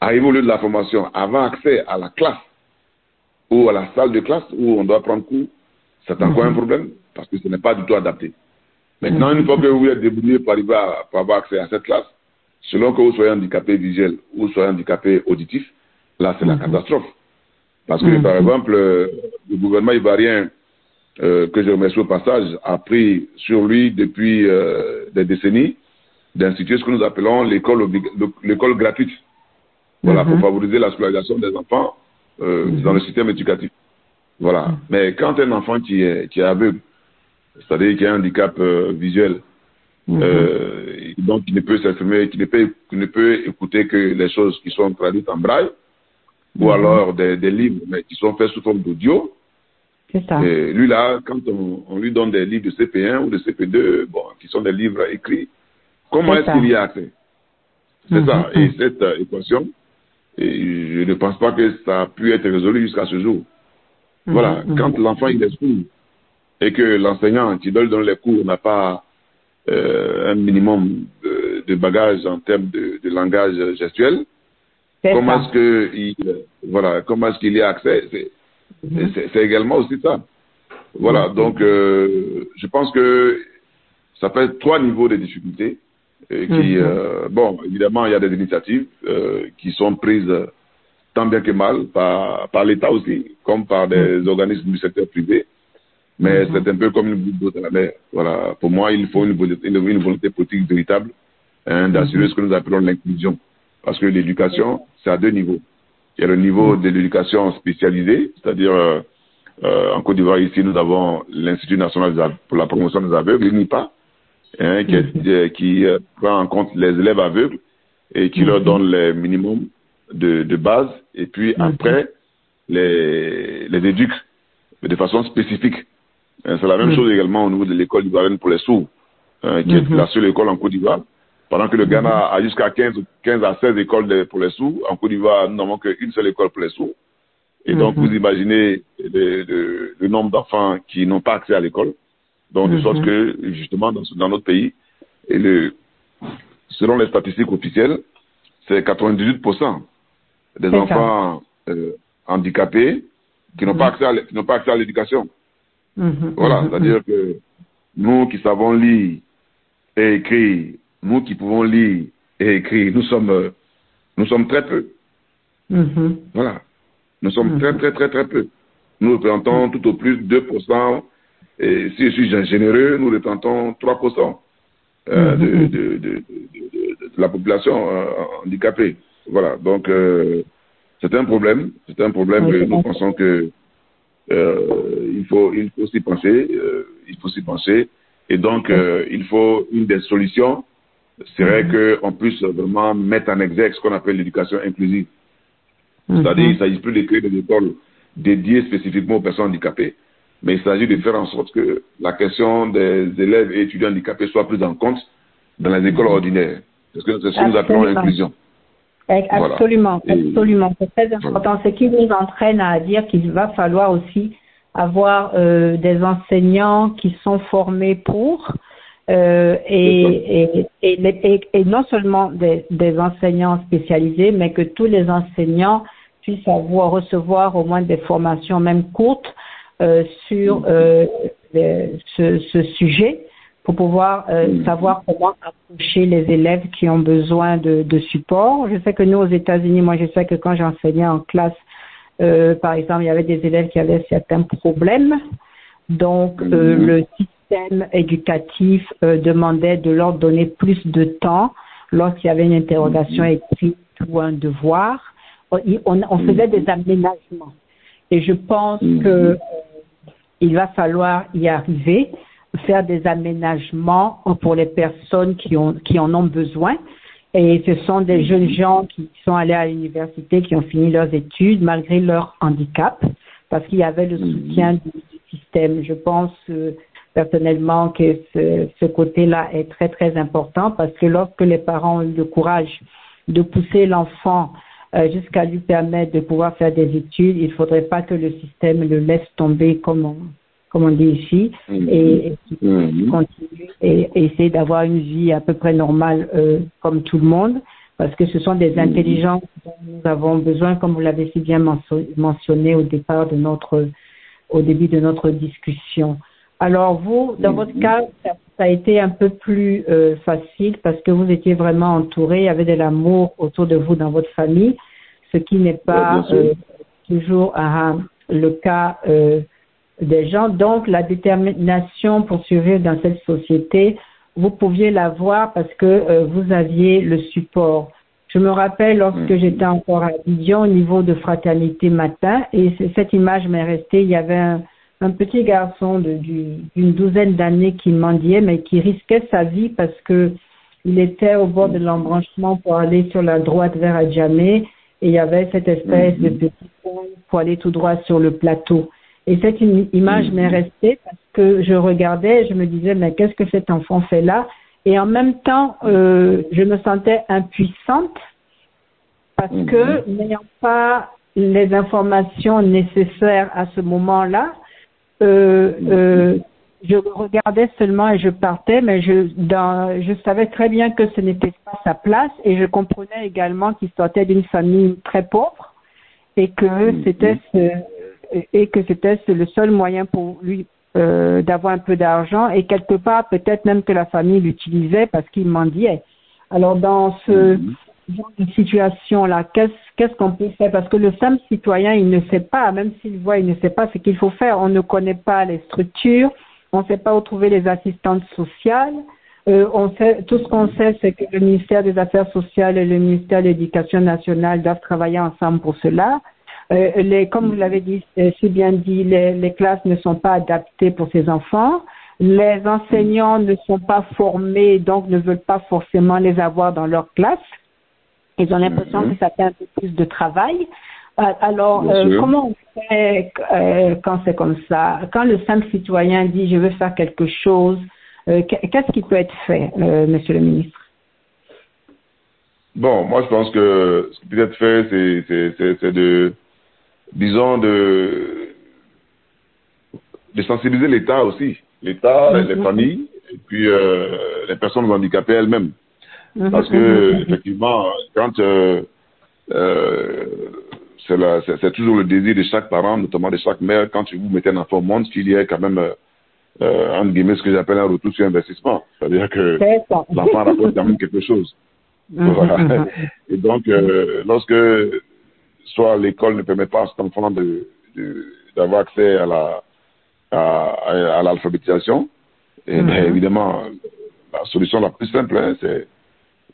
Arriver au lieu de la formation, avoir accès à la classe ou à la salle de classe où on doit prendre cours, c'est encore un problème parce que ce n'est pas du tout adapté. Maintenant, une fois que vous êtes débrouillé pour arriver à pour avoir accès à cette classe, selon que vous soyez handicapé visuel ou soyez handicapé auditif, là, c'est la catastrophe. Parce que, par exemple, le gouvernement ivoirien euh, que je remercie au passage, a pris sur lui depuis euh, des décennies d'instituer ce que nous appelons l'école l'école gratuite. Voilà, pour favoriser la scolarisation des enfants euh, dans le système éducatif. Voilà. Mais quand un enfant qui est, qui est aveugle, c'est-à-dire qui a un handicap visuel, donc qui ne peut s'exprimer, qui ne peut, qui ne peut écouter que les choses qui sont traduites en braille, ou alors des, des livres, mais qui sont faits sous forme d'audio, et lui, là, quand on, on, lui donne des livres de CP1 ou de CP2, bon, qui sont des livres écrits, comment est-ce qu'il y a accès? C'est ça. Et cette euh, équation, et je ne pense pas que ça a pu être résolu jusqu'à ce jour. Voilà. Quand l'enfant il est et que l'enseignant qui doit lui donner les cours n'a pas euh, un minimum de, de bagages en termes de, de langage gestuel, comment est-ce que il, voilà, comment est-ce qu'il y a accès? C'est également aussi ça. Voilà, donc euh, je pense que ça être trois niveaux de difficultés. Et qui, euh, bon, évidemment, il y a des initiatives euh, qui sont prises tant bien que mal par, par l'État aussi, comme par des organismes du secteur privé. Mais c'est un peu comme une goutte d'eau dans la mer. Voilà, pour moi, il faut une, une, une volonté politique véritable hein, d'assurer ce que nous appelons l'inclusion. Parce que l'éducation, c'est à deux niveaux. Il y a le niveau de l'éducation spécialisée, c'est-à-dire euh, euh, en Côte d'Ivoire, ici, nous avons l'Institut national pour la promotion des aveugles, l'INIPA, hein, qui, euh, qui prend en compte les élèves aveugles et qui leur donne les minimums de, de base, et puis après, les, les éduque de façon spécifique. Hein, c'est la même chose également au niveau de l'école ivoirienne pour les sourds, hein, qui est la seule école en Côte d'Ivoire pendant que le Ghana a jusqu'à 15, 15 à 16 écoles pour les sous, en Côte d'Ivoire, nous n'avons qu'une seule école pour les sous. Et donc, vous imaginez le, le, le nombre d'enfants qui n'ont pas accès à l'école. Donc, de sorte que, justement, dans, dans, notre pays, et le, selon les statistiques officielles, c'est 98% des enfants euh, handicapés qui n'ont à, qui n'ont pas accès à l'éducation. Voilà, c'est-à-dire que nous qui savons lire et écrire nous qui pouvons lire et écrire, nous sommes, euh, nous sommes très peu. Mm-hmm. Voilà. Nous sommes très, très, très, très peu. Nous représentons tout au plus 2%. Et si je suis généreux, nous représentons 3% euh, de, de, de, de, la population euh, handicapée. Voilà. Donc, euh, c'est un problème. C'est un problème que nous pensons que il faut, il faut s'y penser. Il faut s'y penser. Et donc, il faut une des solutions serait qu'on puisse vraiment mettre en exergue ce qu'on appelle l'éducation inclusive. C'est-à-dire, il ne s'agit plus de créer des écoles dédiées spécifiquement aux personnes handicapées, mais il s'agit de faire en sorte que la question des élèves et étudiants handicapés soit prise en compte dans les écoles ordinaires. Parce que c'est ce que nous appelons l'inclusion. Absolument, absolument. C'est très important. Ce qui nous entraîne à dire qu'il va falloir aussi avoir euh, des enseignants qui sont formés pour euh, et, et, et, non seulement des, des, enseignants spécialisés, mais que tous les enseignants puissent avoir recevoir au moins des formations même courtes euh, sur euh, ce, ce, sujet pour pouvoir euh, mm. savoir comment approcher les élèves qui ont besoin de, de support. Je sais que nous, aux États-Unis, moi, je sais que quand j'enseignais en classe, par exemple, il y avait des élèves qui avaient certains problèmes. Donc, mm. le système éducatif euh, demandait de leur donner plus de temps lorsqu'il y avait une interrogation mm. écrite ou un devoir. On, on, faisait des aménagements. Et je pense que il va falloir y arriver faire des aménagements pour les personnes qui, ont, qui en ont besoin. Et ce sont des jeunes gens qui sont allés à l'université, qui ont fini leurs études malgré leur handicap, parce qu'il y avait le soutien du, système. Je pense euh, personnellement que ce, ce côté-là est très, très important, parce que lorsque les parents ont eu le courage de pousser l'enfant euh, jusqu'à lui permettre de pouvoir faire des études, il ne faudrait pas que le système le laisse tomber comme on, comme on dit ici, mhm. et, mhm. continuer et, essayer d'avoir une vie à peu près normale euh, comme tout le monde, parce que ce sont des mhm. intelligences dont nous avons besoin, comme vous l'avez si bien mentionné au départ de notre, au début de notre discussion. Alors vous, dans votre cas, ça, a été un peu plus euh, facile parce que vous étiez vraiment entouré, il y avait de l'amour autour de vous dans votre famille, ce qui n'est pas euh, toujours ah, le cas euh, des gens. Donc, la détermination pour survivre dans cette société, vous pouviez la voir parce que vous aviez le support. Je me rappelle lorsque mm. j'étais encore à Dijon au niveau de fraternité matin et cette image m'est restée. Il y avait un, petit garçon d'une douzaine d'années qui mendiait mais qui risquait sa vie parce que il était au bord de l'embranchement pour aller sur la droite vers Adjamé et il y avait cette espèce de mm-hmm. petit pont pour aller tout droit sur le plateau. Et cette image m'est mm-hmm. restée parce que je regardais, je me disais, mais qu'est-ce que cet enfant fait là? Et en même temps, euh, je me sentais impuissante parce que mm-hmm. n'ayant pas les informations nécessaires à ce moment-là, euh, euh, je regardais seulement et je partais, mais je, dans, je savais très bien que ce n'était pas sa place et je comprenais également qu'il sortait d'une famille très pauvre et que mm-hmm. c'était ce, et que c'était le seul moyen pour lui euh, d'avoir un peu d'argent et quelque part peut-être même que la famille l'utilisait parce qu'il mendiait. Alors dans ce mhm. genre de situation là, qu'est-ce qu'est-ce qu'on peut faire? Parce que le simple citoyen, il ne sait pas, même s'il voit, il ne sait pas ce qu'il faut faire. On ne connaît pas les structures, on ne sait pas où trouver les assistantes sociales. Euh, on sait, tout ce qu'on sait, c'est que le ministère des Affaires sociales et le ministère de l'Éducation nationale doivent travailler ensemble pour cela. Euh, les, comme vous l'avez dit, euh, si bien dit, les, les, classes ne sont pas adaptées pour ces enfants. Les enseignants ne sont pas formés, donc ne veulent pas forcément les avoir dans leur classe. Ils ont l'impression mhm. que ça fait un peu plus de travail. Euh, alors, comment on fait quand c'est comme ça? Quand le simple citoyen dit je veux faire quelque chose, qu'est-ce qui peut être fait, Monsieur le ministre? Bon, moi je pense que ce qui peut être fait, c'est de disons, de, de sensibiliser l'État aussi, l'État, les familles, et puis euh, les personnes handicapées elles-mêmes. Parce que, mm-hmm. effectivement, quand euh, euh, c'est toujours le désir de chaque parent, notamment de chaque mère, quand vous mettez un enfant au monde, qu'il y ait quand même, euh, entre guillemets, ce que j'appelle un retour sur investissement. C'est-à-dire que l'enfant rapporte quand même quelque chose. Voilà. Et donc, euh, lorsque soit l'école ne permet pas à cet enfant de, d'avoir accès à la à, à, l'alphabétisation. Et mhm. évidemment, la solution la plus simple, hein, c'est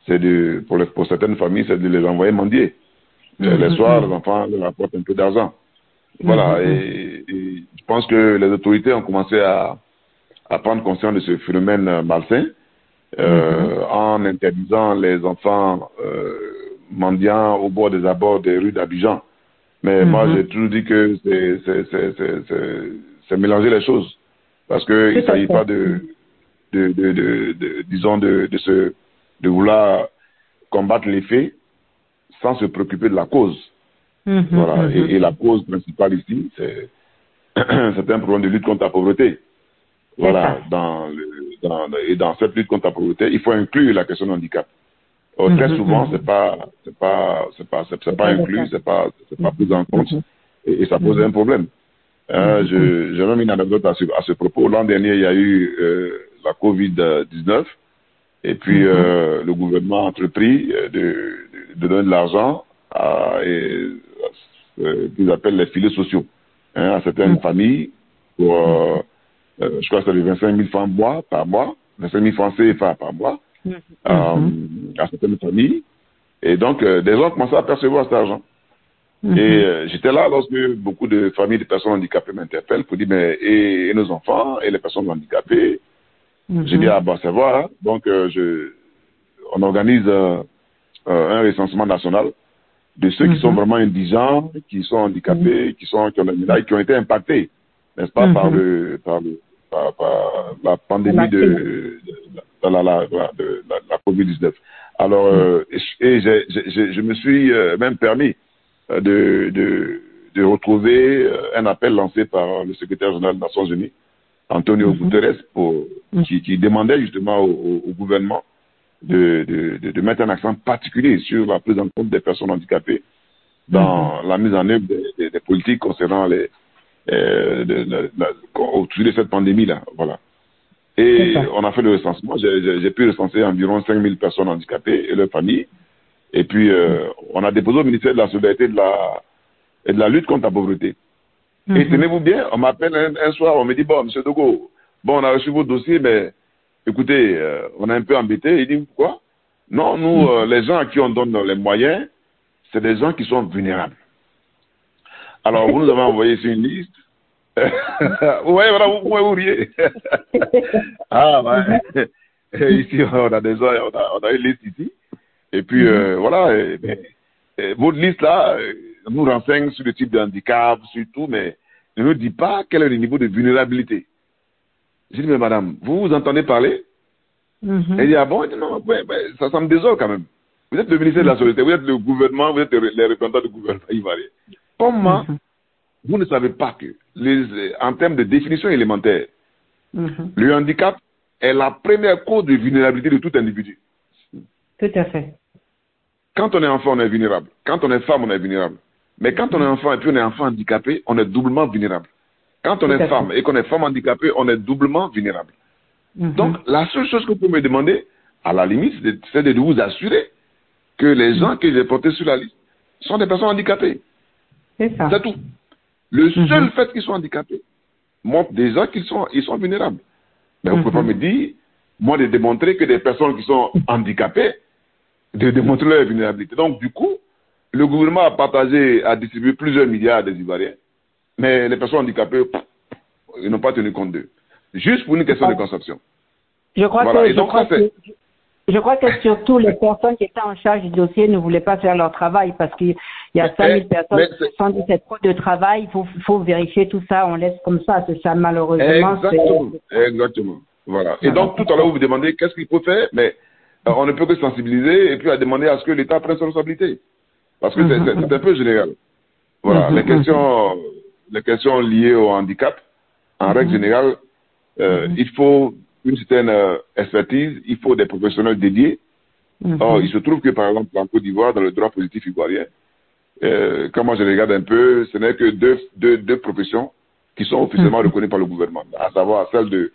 c'est de pour, les, pour certaines familles, c'est de les envoyer mendier. Mm Les soirs, les enfants leur apportent un peu d'argent. Voilà. Mhm. Et, je pense que les autorités ont commencé à, à prendre conscience de ce phénomène malsain euh, en interdisant les enfants euh, mendiants au bord des abords des rues d'Abidjan Mais moi, j'ai toujours dit que c'est mélanger les choses. Parce qu'il ne s'agit pas de, de, de, de, disons, de, de, se, de vouloir combattre les faits sans se préoccuper de la cause. Mhm, voilà. mhm. Et, et, la cause principale ici, c'est un problème de lutte contre la pauvreté. Voilà. Dans, le, dans, et dans cette lutte contre la pauvreté, il faut inclure la question du handicap. Or, très Mhm, souvent, mhm. c'est pas, c'est pas, c'est pas, c'est pas inclus, c'est pas, c'est pas pris en compte, Mhm. et, et ça pose un problème. Euh, je, j'ai même une anecdote à ce, à ce propos. L'an dernier, il y a eu euh, la Covid-19, et puis Mhm. euh, le gouvernement a entrepris euh, de, donner de l'argent à, à ce qu'ils appellent les filets sociaux hein, à certaines Mhm. familles pour, euh, euh, je crois que c'est les 25 000 francs mois, par mois, 25 000 francs CFA par mois, Mhm. euh, à certaines familles. Et donc, euh, des gens commençaient à percevoir cet argent. Et euh, j'étais là lorsque beaucoup de familles de personnes handicapées m'interpellent pour dire, mais et, et nos enfants et les personnes handicapées Mhm. J'ai dit, ah bah ça va. hein. Donc, euh, je, on organise euh, euh, un recensement national de ceux qui Mhm. sont vraiment indigents, qui sont handicapés, qui sont qui ont, qui ont été impactés, n'est-ce pas, par Mhm. le par le par, par la pandémie de, la, la, la- de la, la Covid-19. Alors, euh, et, je me suis même permis de, de, de retrouver un appel lancé par le secrétaire général des Nations Unies, Antonio Mhm. Guterres, pour, Mhm. qui, qui demandait justement au, au- au gouvernement de, de, de, de mettre un accent particulier sur la prise en compte des personnes handicapées dans la mise en œuvre des, des- des politiques concernant les euh, de, de- la- autour de cette pandémie-là. Voilà. Et on a fait le recensement. J'ai- pu recenser environ 5000 personnes handicapées et leurs familles. Et puis, euh, on a déposé au ministère de la Solidarité de la, et de la lutte contre la pauvreté. Et Mhm. tenez-vous bien, on m'appelle un, un soir, on me dit, bon, monsieur Dogo, bon, on a reçu votre dossier, mais écoutez, euh, on est un peu embêté. Il dit, pourquoi Non, nous, euh, les gens à qui on donne les moyens, c'est des gens qui sont vulnérables. Alors, vous nous avez envoyé sur une liste. ouais, voilà, vous pouvez vous riez. ah, ouais. Et ici, on a des gens, on a, on a une liste ici. Et puis, euh, voilà, et- mais, et votre liste là nous renseigne sur le type de handicap, sur tout, mais ne nous dit pas quel est le niveau de vulnérabilité. J'ai dit, mais madame, vous vous entendez parler Mhm. Elle dit, ah bon? Elle dit, non, ouais, ouais, ça, ça me désole quand même. Vous êtes le ministère de la Solidarité, vous êtes le gouvernement, vous êtes les représentants du gouvernement ivoirien. Comment Mhm. vous ne savez pas que, les, en termes de définition élémentaire, Mhm. le handicap est la première cause de vulnérabilité de tout individu. Tout à fait. Quand on est enfant, on est vulnérable. Quand on est femme, on est vulnérable. Mais quand on est enfant et puis on est enfant handicapé, on est doublement vulnérable. Quand on est femme et qu'on est femme handicapée, on est doublement vulnérable. Mhm. Donc, la seule chose que vous pouvez me demander, à la limite, c'est de- vous assurer que les gens que j'ai portés sur la liste sont des personnes handicapées. c'est ça. C'est tout. Le Mhm. seul fait qu'ils soient handicapés montre déjà qu'ils sont, ils sont vulnérables. Mais vous ne pouvez pas Mhm. me dire, moi, de démontrer que des personnes qui sont handicapées, de démontrer leur vulnérabilité. Donc, du coup, le gouvernement a partagé, a distribué plusieurs milliards des Ivoiriens, mais les personnes handicapées, ils n'ont pas tenu compte d'eux. Juste pour une question de conception. Je crois Voilà. que, je donc, crois que, je crois que surtout les personnes qui étaient en charge du dossier ne voulaient pas faire leur travail parce qu'il y a Mais- 5000 mais personnes qui c'est- se sont dit c'est trop de travail, il faut, faut vérifier tout ça, on laisse comme ça, c'est ça malheureusement. Exactement. Exactement. Voilà. Et donc, tout à l'heure, vous vous demandez qu'est-ce qu'il faut faire, mais euh, on ne peut que sensibiliser et puis à demander à ce que l'État prenne ses responsabilités. Parce que c'est- un peu général. Voilà. Mhm, Les questions, les questions liées au handicap, en règle générale, euh, il faut une certaine euh, expertise, il faut des professionnels dédiés. Mhm. Or, il se trouve que, par exemple, en Côte d'Ivoire, dans le droit positif ivoirien, euh, quand moi je regarde un peu, ce n'est que deux, deux, deux professions qui sont officiellement reconnues par le gouvernement, à savoir celle de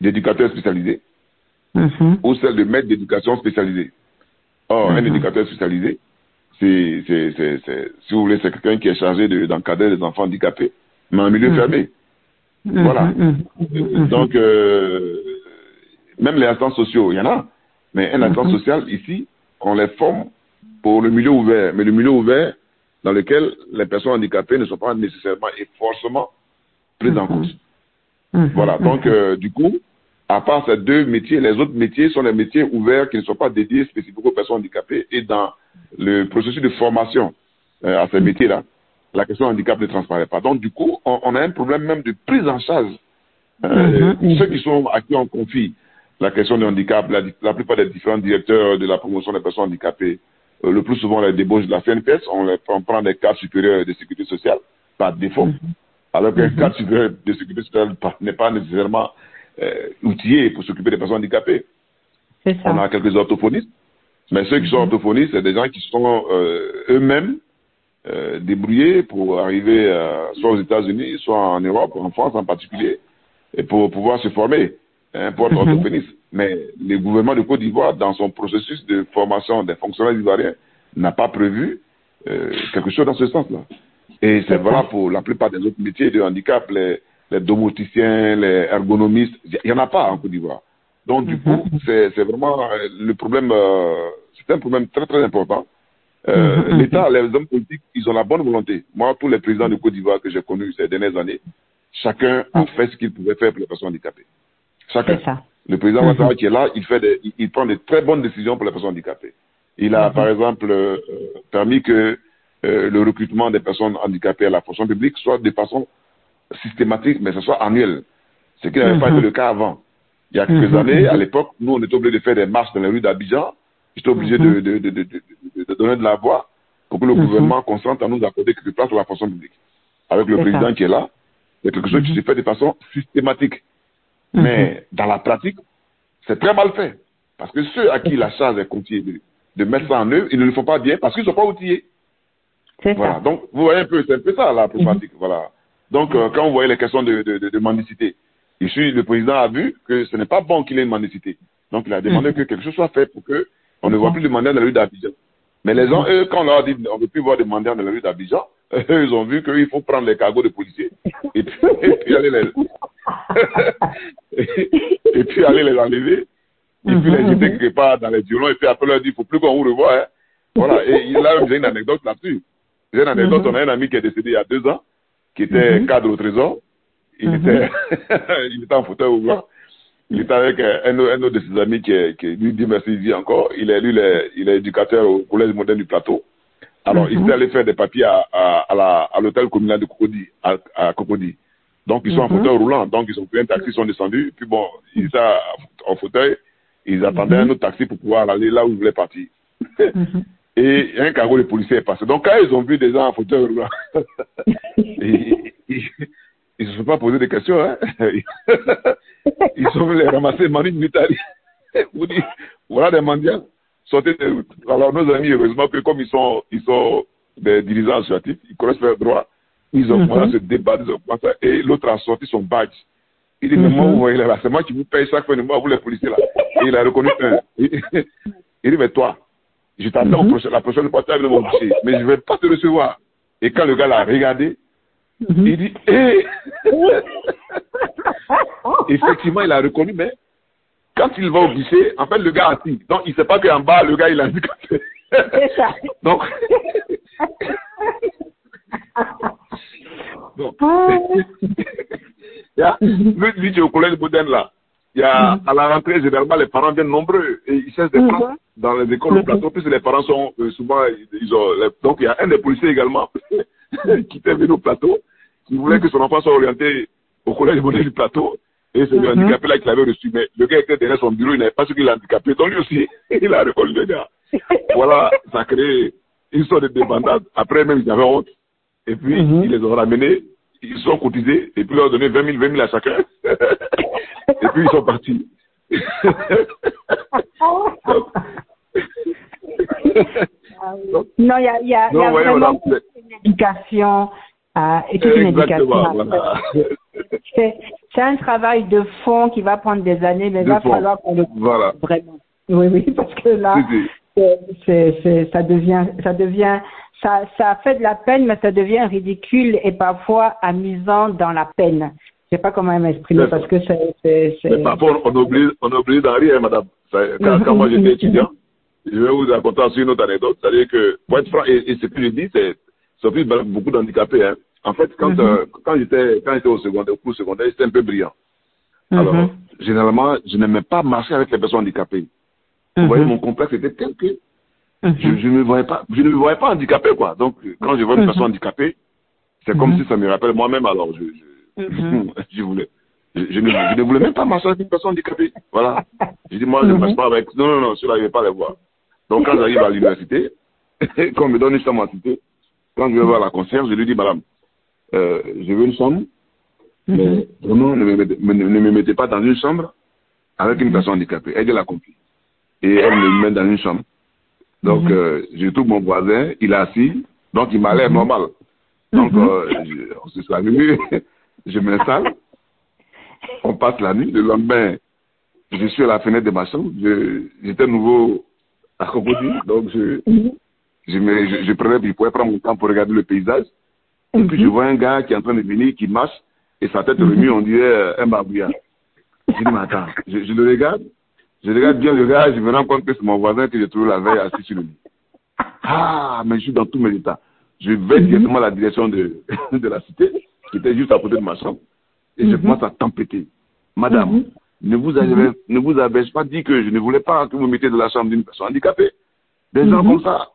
d'éducateur spécialisé Mhm. ou celle de maître d'éducation spécialisé. Or, un Mhm. éducateur spécialisé, c'est, si vous voulez, c'est quelqu'un qui est chargé de- d'encadrer les enfants handicapés, mais en milieu Mhm. fermé. Mhm. Voilà. Mhm. Mhm. Donc, euh, même les assistants sociaux, il y en a. Mais un assistant social, ici, on les forme pour le milieu ouvert. Mais le milieu ouvert dans lequel les personnes handicapées ne sont pas nécessairement et forcément prises en compte. Voilà. Donc, euh, du coup, à part ces deux métiers, les autres métiers sont les métiers ouverts qui ne sont pas dédiés spécifiquement aux personnes handicapées. Et dans le processus de formation euh, à ces métiers-là, la question handicap ne transparaît pas. Donc, du coup, on, on a un problème même de prise en charge. Euh, Mhm. Ceux qui sont à qui on confie la question du handicap, la, la plupart des différents directeurs de la promotion des personnes handicapées, euh, le plus souvent les débauches de la CNPS, on, les, on prend des cadres supérieurs de sécurité sociale par défaut, alors qu'un Mhm. cadre supérieur de sécurité sociale n'est pas nécessairement euh, outillé pour s'occuper des personnes handicapées. On a quelques orthophonistes, mais ceux qui sont orthophonistes, c'est des gens qui sont euh, eux-mêmes euh, débrouillés pour arriver euh, soit aux États-Unis, soit en Europe, en France en particulier, et pour pouvoir se former hein, pour être Mhm. orthophoniste. Mais le gouvernement de Côte d'Ivoire, dans son processus de formation des fonctionnaires ivoiriens, n'a pas prévu euh, quelque chose dans ce sens-là. Et c'est ça. pour la plupart des autres métiers de handicap, les, les domoticiens, les ergonomistes, il n'y en a pas en Côte d'Ivoire. Donc, du Mhm. coup, c'est vraiment euh, le problème, euh, c'est un problème très, très important. Euh, Mhm, mhm. L'État, les hommes politiques, ils ont la bonne volonté. Moi, tous les présidents de Côte d'Ivoire que j'ai connus ces dernières années, chacun a Mhm. fait ce qu'il pouvait faire pour les personnes handicapées. Chacun. Ça. Le président. Ouattara qui est là, il, fait des, il, il prend de très bonnes décisions pour les personnes handicapées. Il a, par exemple, euh, permis que le recrutement des personnes handicapées à la fonction publique soit de façon systématique, mais ce soit annuel. Ce qui n'avait pas Mhm. été le cas avant. Il y a quelques Mhm. années, à l'époque, nous, on était obligés de faire des marches dans les rues d'Abidjan. J'étais obligé Mhm. de, de, de, donner de la voix pour que le Mhm. gouvernement consente à nous accorder quelques places pour la fonction publique. Avec le président ça. qui est là, c'est quelque chose qui Mhm. se fait de façon systématique. Mhm. Mais dans la pratique, c'est très mal fait. Parce que ceux à qui la charge est confiée de, mettre ça en œuvre, ils ne le font pas bien parce qu'ils ne sont pas outillés. Voilà. ça. Donc, vous voyez un peu, c'est un peu ça la problématique. Voilà. Donc, euh, quand vous voyez les questions de, de, de, de mendicité, ici, le président a vu que ce n'est pas bon qu'il ait une mendicité. Donc, il a demandé Mhm. que quelque chose soit fait pour que on ne voit plus de mendiants dans la rue d'Abidjan. Mais les gens, eux, quand on leur a dit on ne veut plus voir de mendiants dans la rue d'Abidjan, eux, ils ont vu qu'il faut prendre les cargos de policiers et puis, et puis aller les et puis aller les enlever et puis les jeter quelque part dans les violons et puis après leur dire il faut plus qu'on vous revoie. Hein. Voilà. Et il a j'ai une anecdote là-dessus. J'ai une anecdote, on a un ami qui est décédé il y a deux ans, qui était Mhm. cadre au trésor. Il Mhm. était il était en fauteuil roulant. Il était avec euh, un, autre- un autre de ses amis qui, est- qui lui dit merci, il vit encore. Il est, lui, il est, il est éducateur au collège moderne du plateau. Alors, il Mhm. était allé faire des papiers à, à, à la- à l'hôtel communal de Cocody, à, à Cocody. Donc, ils sont en Mhm. fauteuil roulant. Donc, ils ont pris un taxi, ils sont descendus. Puis bon, ils étaient en fauteuil. Ils attendaient Mhm. un autre taxi pour pouvoir aller là où ils voulaient partir. Mhm. Et un cargo de policiers est passé. Donc, quand ils ont vu des gens en fauteuil roulant, ils, ils se sont pas posé des questions. Hein? Ils sont venus les ramasser Manu Mitali. Vous dites, voilà des mendiants. Sortez de- Alors, nos amis, heureusement que comme ils sont, ils sont des dirigeants associatifs, ils connaissent leurs droits, ils ont Mhm. commencé à se débattre, ils ont commencé et l'autre a sorti son badge. Il dit, mais moi, Mhm. vous voyez là, c'est moi qui vous paye chaque fin de mois, vous les policiers là. Et il a reconnu un. Il dit, mais toi, je t'attends prochain- la prochaine fois, tu mon dossier, mais je ne vais pas te recevoir. Et quand le gars l'a regardé, Mhm. il dit, hé Effectivement, il a reconnu, mais quand il va au guichet, en fait, le gars a assis. Donc, il ne sait pas qu'en bas, le gars, il a handicapé. C'est ça. Donc, donc Ah. il y a, lui, lui qui est au collège moderne, là, il y a, à la rentrée, généralement, les parents viennent nombreux et ils cherchent des Mhm. places dans les écoles au Mhm. plateau, puisque les parents sont euh, souvent, ils, ont, les- donc il y a un des policiers également qui était venu au plateau, qui voulait que son enfant soit orienté au collège moderne du plateau. Et c'est le Mhm. handicapé là qui l'avait reçu. Mais le gars était derrière son bureau, il n'avait pas su qu'il est handicapé. Donc lui aussi, il a reconnu le gars. Voilà, ça a créé une sorte de débandade. Après, même, ils avaient honte. Et puis, Mhm. ils les ont ramenés, ils sont cotisés, et puis ils leur ont donné 20 000, 20 000 à chacun. Et puis, ils sont partis. Donc, Non, il y a, y a, y a vraiment une éducation euh, et toute une éducation. Voilà. C'est c'est un travail de fond qui va prendre des années, mais il va fond. falloir qu'on le Voilà. vraiment. Oui, oui, parce que là, Si, si. c'est- c'est, c'est, ça devient, ça devient, ça, ça fait de la peine, mais ça devient ridicule et parfois amusant dans la peine. Sais pas comment m'exprimer parce que c'est, Mais parfois, on oublie, on oublie d'en rire, madame. Quand, quand moi j'étais étudiant, je vais vous raconter aussi une autre anecdote. C'est-à-dire que, pour être franc, et, et ce que je dis, c'est, c'est aussi beaucoup d'handicapés, hein. En fait, quand, Mhm. euh, quand j'étais, quand j'étais au secondaire, au cours secondaire, j'étais un peu brillant. Alors, Mhm. généralement, je n'aimais pas marcher avec les personnes handicapées. Vous voyez, mon complexe était tel que je, je ne me voyais pas, je ne me voyais pas handicapé, quoi. Donc, quand je vois une personne handicapée, C'est comme si ça me rappelle moi-même, alors je, je, je voulais. Je, je, ne, je, ne, voulais même pas marcher avec une personne handicapée. Voilà. Je dis, moi, je ne marche pas avec. Non, non, non, cela, je ne vais pas les voir. Donc, quand j'arrive à l'université, qu'on me donne une chambre à cité, quand je vais voir la concierge, je lui dis, madame, euh, je veux une chambre, mais vraiment, ne me, mettez, ne me mettez pas dans une chambre avec une personne handicapée. Elle l'a compris. Et elle me met dans une chambre. Donc, euh, je trouve mon voisin, il est assis, donc il m'a l'air normal. Donc, euh, je, on se salue, je m'installe, on passe la nuit, le lendemain, je suis à la fenêtre de ma chambre, j'étais nouveau à Crocodile, donc je, je, me, je, je prenais, je pouvais prendre mon temps pour regarder le paysage. Et puis je vois un gars qui est en train de venir, qui marche, et sa tête remise, on dirait un babouillard. Je dis, mais attends, je, je, le regarde, je regarde bien le gars, je me rends compte que c'est mon voisin que j'ai trouvé la veille assis sur le lit. Ah, mais je suis dans tous mes états. Je vais directement à la direction de, de la cité, qui était juste à côté de ma chambre, et je commence à tempêter. Madame, ne vous avez, ne vous avez pas dit que je ne voulais pas que vous mettiez dans la chambre d'une personne handicapée? Des gens comme ça.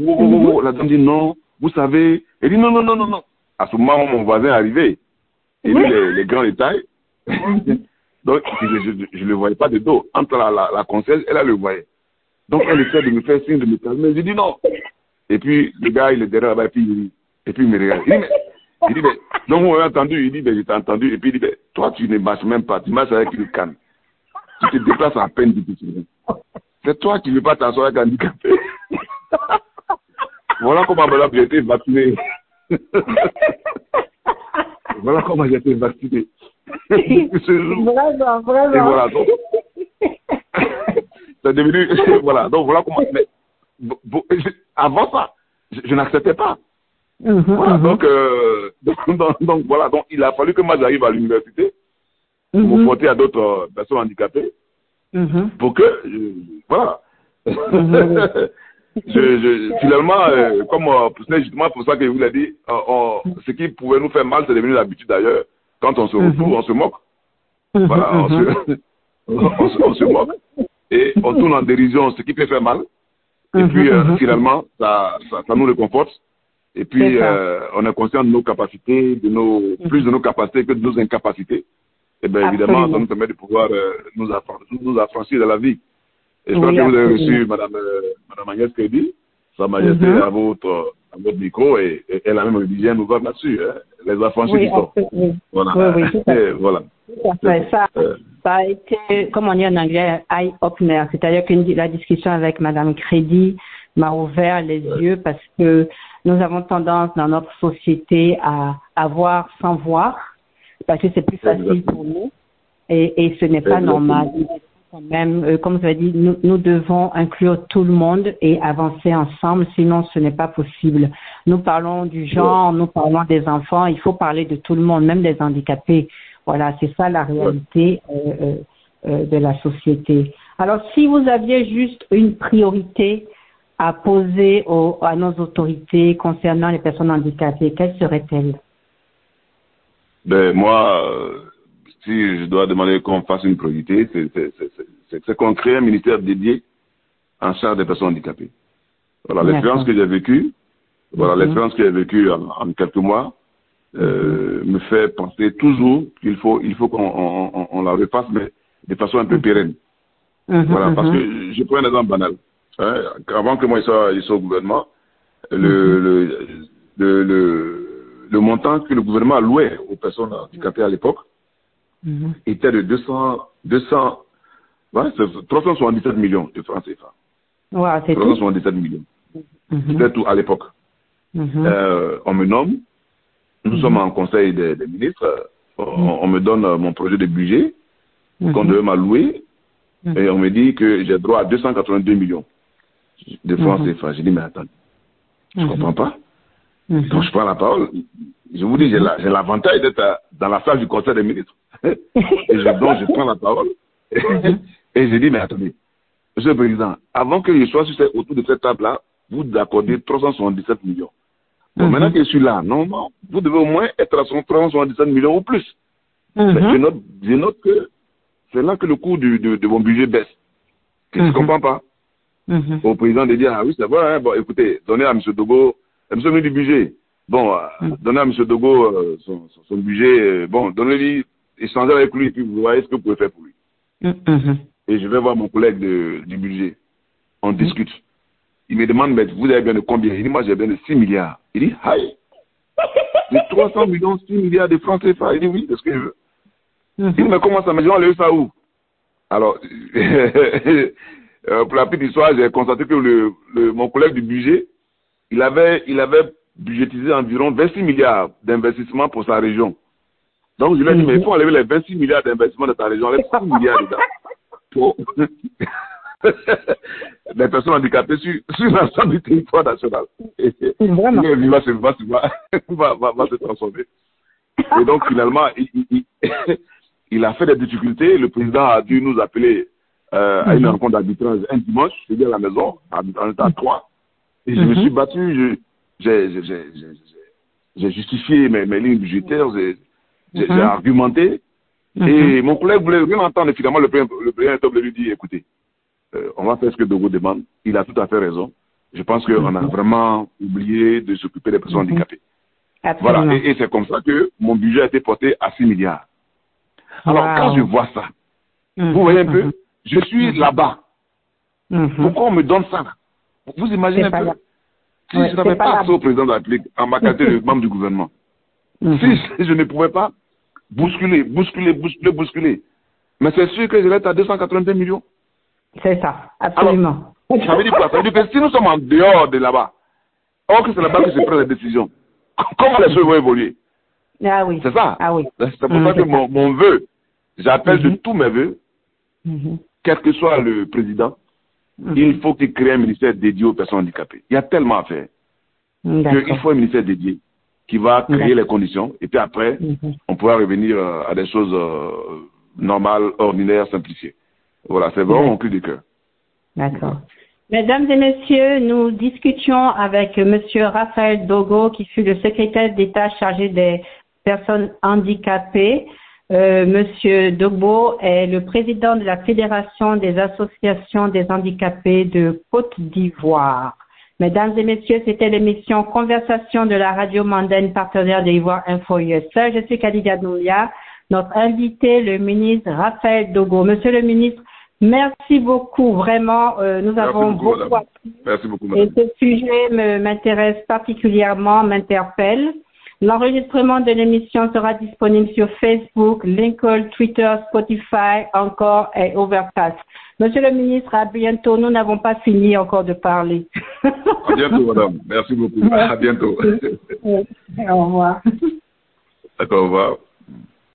Oh, oh, oh, La dame dit non, vous savez. Elle dit non, non, non, non, non. À ce moment, mon voisin est arrivé. Et lui, les, les grands détails. Donc, je ne le voyais pas de dos. Entre la, la, la concierge, elle, elle le voyait. Donc, elle essaie de me faire signe de me calmer. Je dis non. Et puis, le gars, il est derrière là-bas, et puis, il, et puis il me regarde. Il dit, mais, il dit, mais, donc vous m'avez entendu, il dit, mais j'ai entendu. Et puis il dit, mais, toi, tu ne marches même pas, tu marches avec une canne. Tu te déplaces à peine difficilement. C'est toi qui ne veux pas t'asseoir avec un handicapé. voilà comment j'ai été vacciné. voilà comment j'ai été vacciné. vraiment, vraiment. Et voilà, donc. c'est devenu, voilà, donc voilà comment. Mais, avant ça, je, je n'acceptais pas. Mhm, Voilà, mhm. donc, euh, donc, donc, donc, voilà, donc il a fallu que moi j'arrive à l'université pour me Mhm, frotter à d'autres euh, personnes handicapées pour que, euh, voilà. Je, je, finalement, euh, comme c'est justement pour ça que je vous l'ai dit, on- ce qui pouvait nous faire mal, c'est devenu l'habitude d'ailleurs. Quand on se retrouve, on se moque. Voilà, on se, on, se, on se moque. Et on tourne en dérision, ce qui peut faire mal. Et puis, euh, finalement, ça, ça, ça nous réconforte. Et puis, euh, on est conscient de nos capacités, de nos, plus de nos capacités que de nos incapacités. Et bien, évidemment, ça nous permet de pouvoir euh, nous, affran- nous affranchir de la vie. Et je Oui, que vous avez reçu Madame, euh, Madame Agnès Kédi, Sa Majesté Mhm. à, votre, à votre micro, et, et elle a même rédigé un ouvrage là-dessus, hein, les affranchis Oui, qui sont. Voilà. Oui, oui, Et voilà. Ça a été, comme on dit en anglais, eye-opener. C'est-à-dire que la discussion avec Madame Crédit m'a ouvert les yeux parce que nous avons tendance dans notre société à, à voir sans voir parce que c'est plus facile Exactement. pour nous et, et ce n'est pas Exactement. normal. Quand même, euh, comme vous avez dit, nous, nous devons inclure tout le monde et avancer ensemble, sinon ce n'est pas possible. Nous parlons du genre, nous parlons des enfants, il faut parler de tout le monde, même des handicapés. Voilà, c'est ça la réalité euh, euh, de la société. Alors, si vous aviez juste une priorité à poser aux, à nos autorités concernant les personnes handicapées, quelle serait-elle Ben, moi, euh, si je dois demander qu'on fasse une priorité, c'est- qu'on crée un ministère dédié en charge des personnes handicapées. Voilà, l'expérience que j'ai vécue, voilà, Mhm. l'expérience que j'ai vécue en, en quelques mois, euh, me fait penser toujours qu'il faut, il faut qu'on on, on- on la refasse, mais de façon un peu pérenne. Mhm, Voilà, parce mhm. que je prends un exemple banal. Hein, avant que moi je sois au gouvernement, le, le, le, le, le montant que le gouvernement allouait aux personnes handicapées à l'époque Mhm. était de 200, 200, ouais, c'est 377 millions de francs CFA. Tout. 377 millions. Mhm. C'était tout à l'époque. Mhm. Euh, on me nomme, nous Mhm. sommes en conseil des, des ministres, on, on me donne euh, mon projet de budget qu'on Mhm. devait m'allouer Mhm. et on me dit que j'ai droit à 282 millions de francs Mhm. CFA. J'ai dit, mais attends, je Mhm. comprends pas? Mhm. Donc je prends la parole. Je vous dis, j'ai la- j'ai l'avantage d'être dans la salle du conseil des ministres. et je, donc je prends la parole et je dis, mais attendez, Monsieur le Président, avant que je sois sur cette- autour de cette table-là, vous accordez 377 millions. Bon, Mhm. maintenant que je suis là, non, vous devez au moins être à 377 millions ou plus. Mhm. Je note, je note que c'est là que le coût du- de, de mon budget baisse. Que je ne Mhm. comprends pas? Mhm. Au président de dire, ah oui, c'est vrai, hein, bon, écoutez, donnez à M. Dogo, M. ministre du budget, Bon, euh, Mm. donnez à M. Dogo euh, son, son- son budget. euh, bon, donnez-lui, échangez avec lui, et puis vous voyez ce que vous pouvez faire pour lui. Mhm, mhm. Et je vais voir mon collègue de- du budget. On discute. Il me demande, mais vous avez bien de combien? Il dit, moi j'ai bien de 6 milliards. Il dit, aïe De 300 millions, 6 milliards de francs CFA. Il dit, oui, c'est ce que je veux. Il dit, Mhm. mais comment ça? Mais on a eu ça où? Alors, euh, pour la petite histoire, j'ai constaté que le, le- mon collègue du budget, il avait, il avait budgétisé environ 26 milliards d'investissements pour sa région. Donc, je lui ai dit, mais il faut enlever les 26 milliards d'investissements de ta région, enlève 6 milliards dedans. Pour les personnes handicapées sur, sur l'ensemble du territoire national. Et, Vraiment. lui va, se- va, va, va, va, va se transformer. Et donc, finalement, il, il, il- il a fait des difficultés. Le président a dû nous appeler euh, à une Mhm. rencontre d'arbitrage un dimanche, je suis à la maison, on était à trois. Et je me Mhm. suis battu, j'ai justifié mes, mes lignes budgétaires, j'ai Mhm. argumenté. Et mon collègue voulait rien entendre. Et finalement, le président, le président Toble lui dit, écoutez, euh, on va faire ce que Dogo demande. Il a tout à fait raison. Je pense qu'on a vraiment oublié de s'occuper des personnes handicapées. Absolument. Voilà, et, et c'est comme ça que mon budget a été porté à 6 milliards. Alors, Wow. quand je vois ça, vous voyez un peu, je suis Mhm. là-bas. mhm. Pourquoi on me donne ça là Vous imaginez un peu là. Si Ouais, je n'avais pas accès au président de la République en ma qualité de membre du gouvernement, Mhm. si je ne pouvais pas bousculer, bousculer, bousculer, bousculer, mais c'est sûr que je vais être à 282 millions. C'est ça, absolument. Ça veut dire quoi? Ça veut dire que si nous sommes en dehors de là-bas, or que c'est là-bas que se prennent les décisions, comment les choses vont évoluer? Ah oui. C'est ça. Ah oui. C'est pour ça que mon, mon vœu, j'appelle de tous mes vœux, quel que soit le président, mhm. il faut qu'il crée un ministère dédié aux personnes handicapées. Il y a tellement à faire qu'il faut un ministère dédié qui va créer les conditions et puis après, Mhm. on pourra revenir euh, à des choses euh, normales, ordinaires, simplifiées. Voilà, c'est vraiment mon cri de cœur. D'accord. Mesdames et messieurs, nous discutions avec Monsieur Raphaël Dogo, qui fut le secrétaire d'État chargé des personnes handicapées. Euh, Monsieur Dogbo est le président de la Fédération des associations des handicapés de Côte d'Ivoire. Mesdames et messieurs, c'était l'émission Conversation de la radio mondaine partenaire de Ivoire Info USA. Je suis Doulia. Notre invité, le ministre Raphaël Dogo. Monsieur le ministre, merci beaucoup. Vraiment, euh, nous Merci avons beaucoup, beaucoup appris. Merci beaucoup, Et madame. ce sujet m'intéresse particulièrement, m'interpelle. L'enregistrement de l'émission sera disponible sur Facebook, LinkedIn, Twitter, Spotify, encore et Overcast. Monsieur le ministre, à bientôt. Nous n'avons pas fini encore de parler. À bientôt, madame. Merci beaucoup. À bientôt. Au revoir. D'accord, au revoir.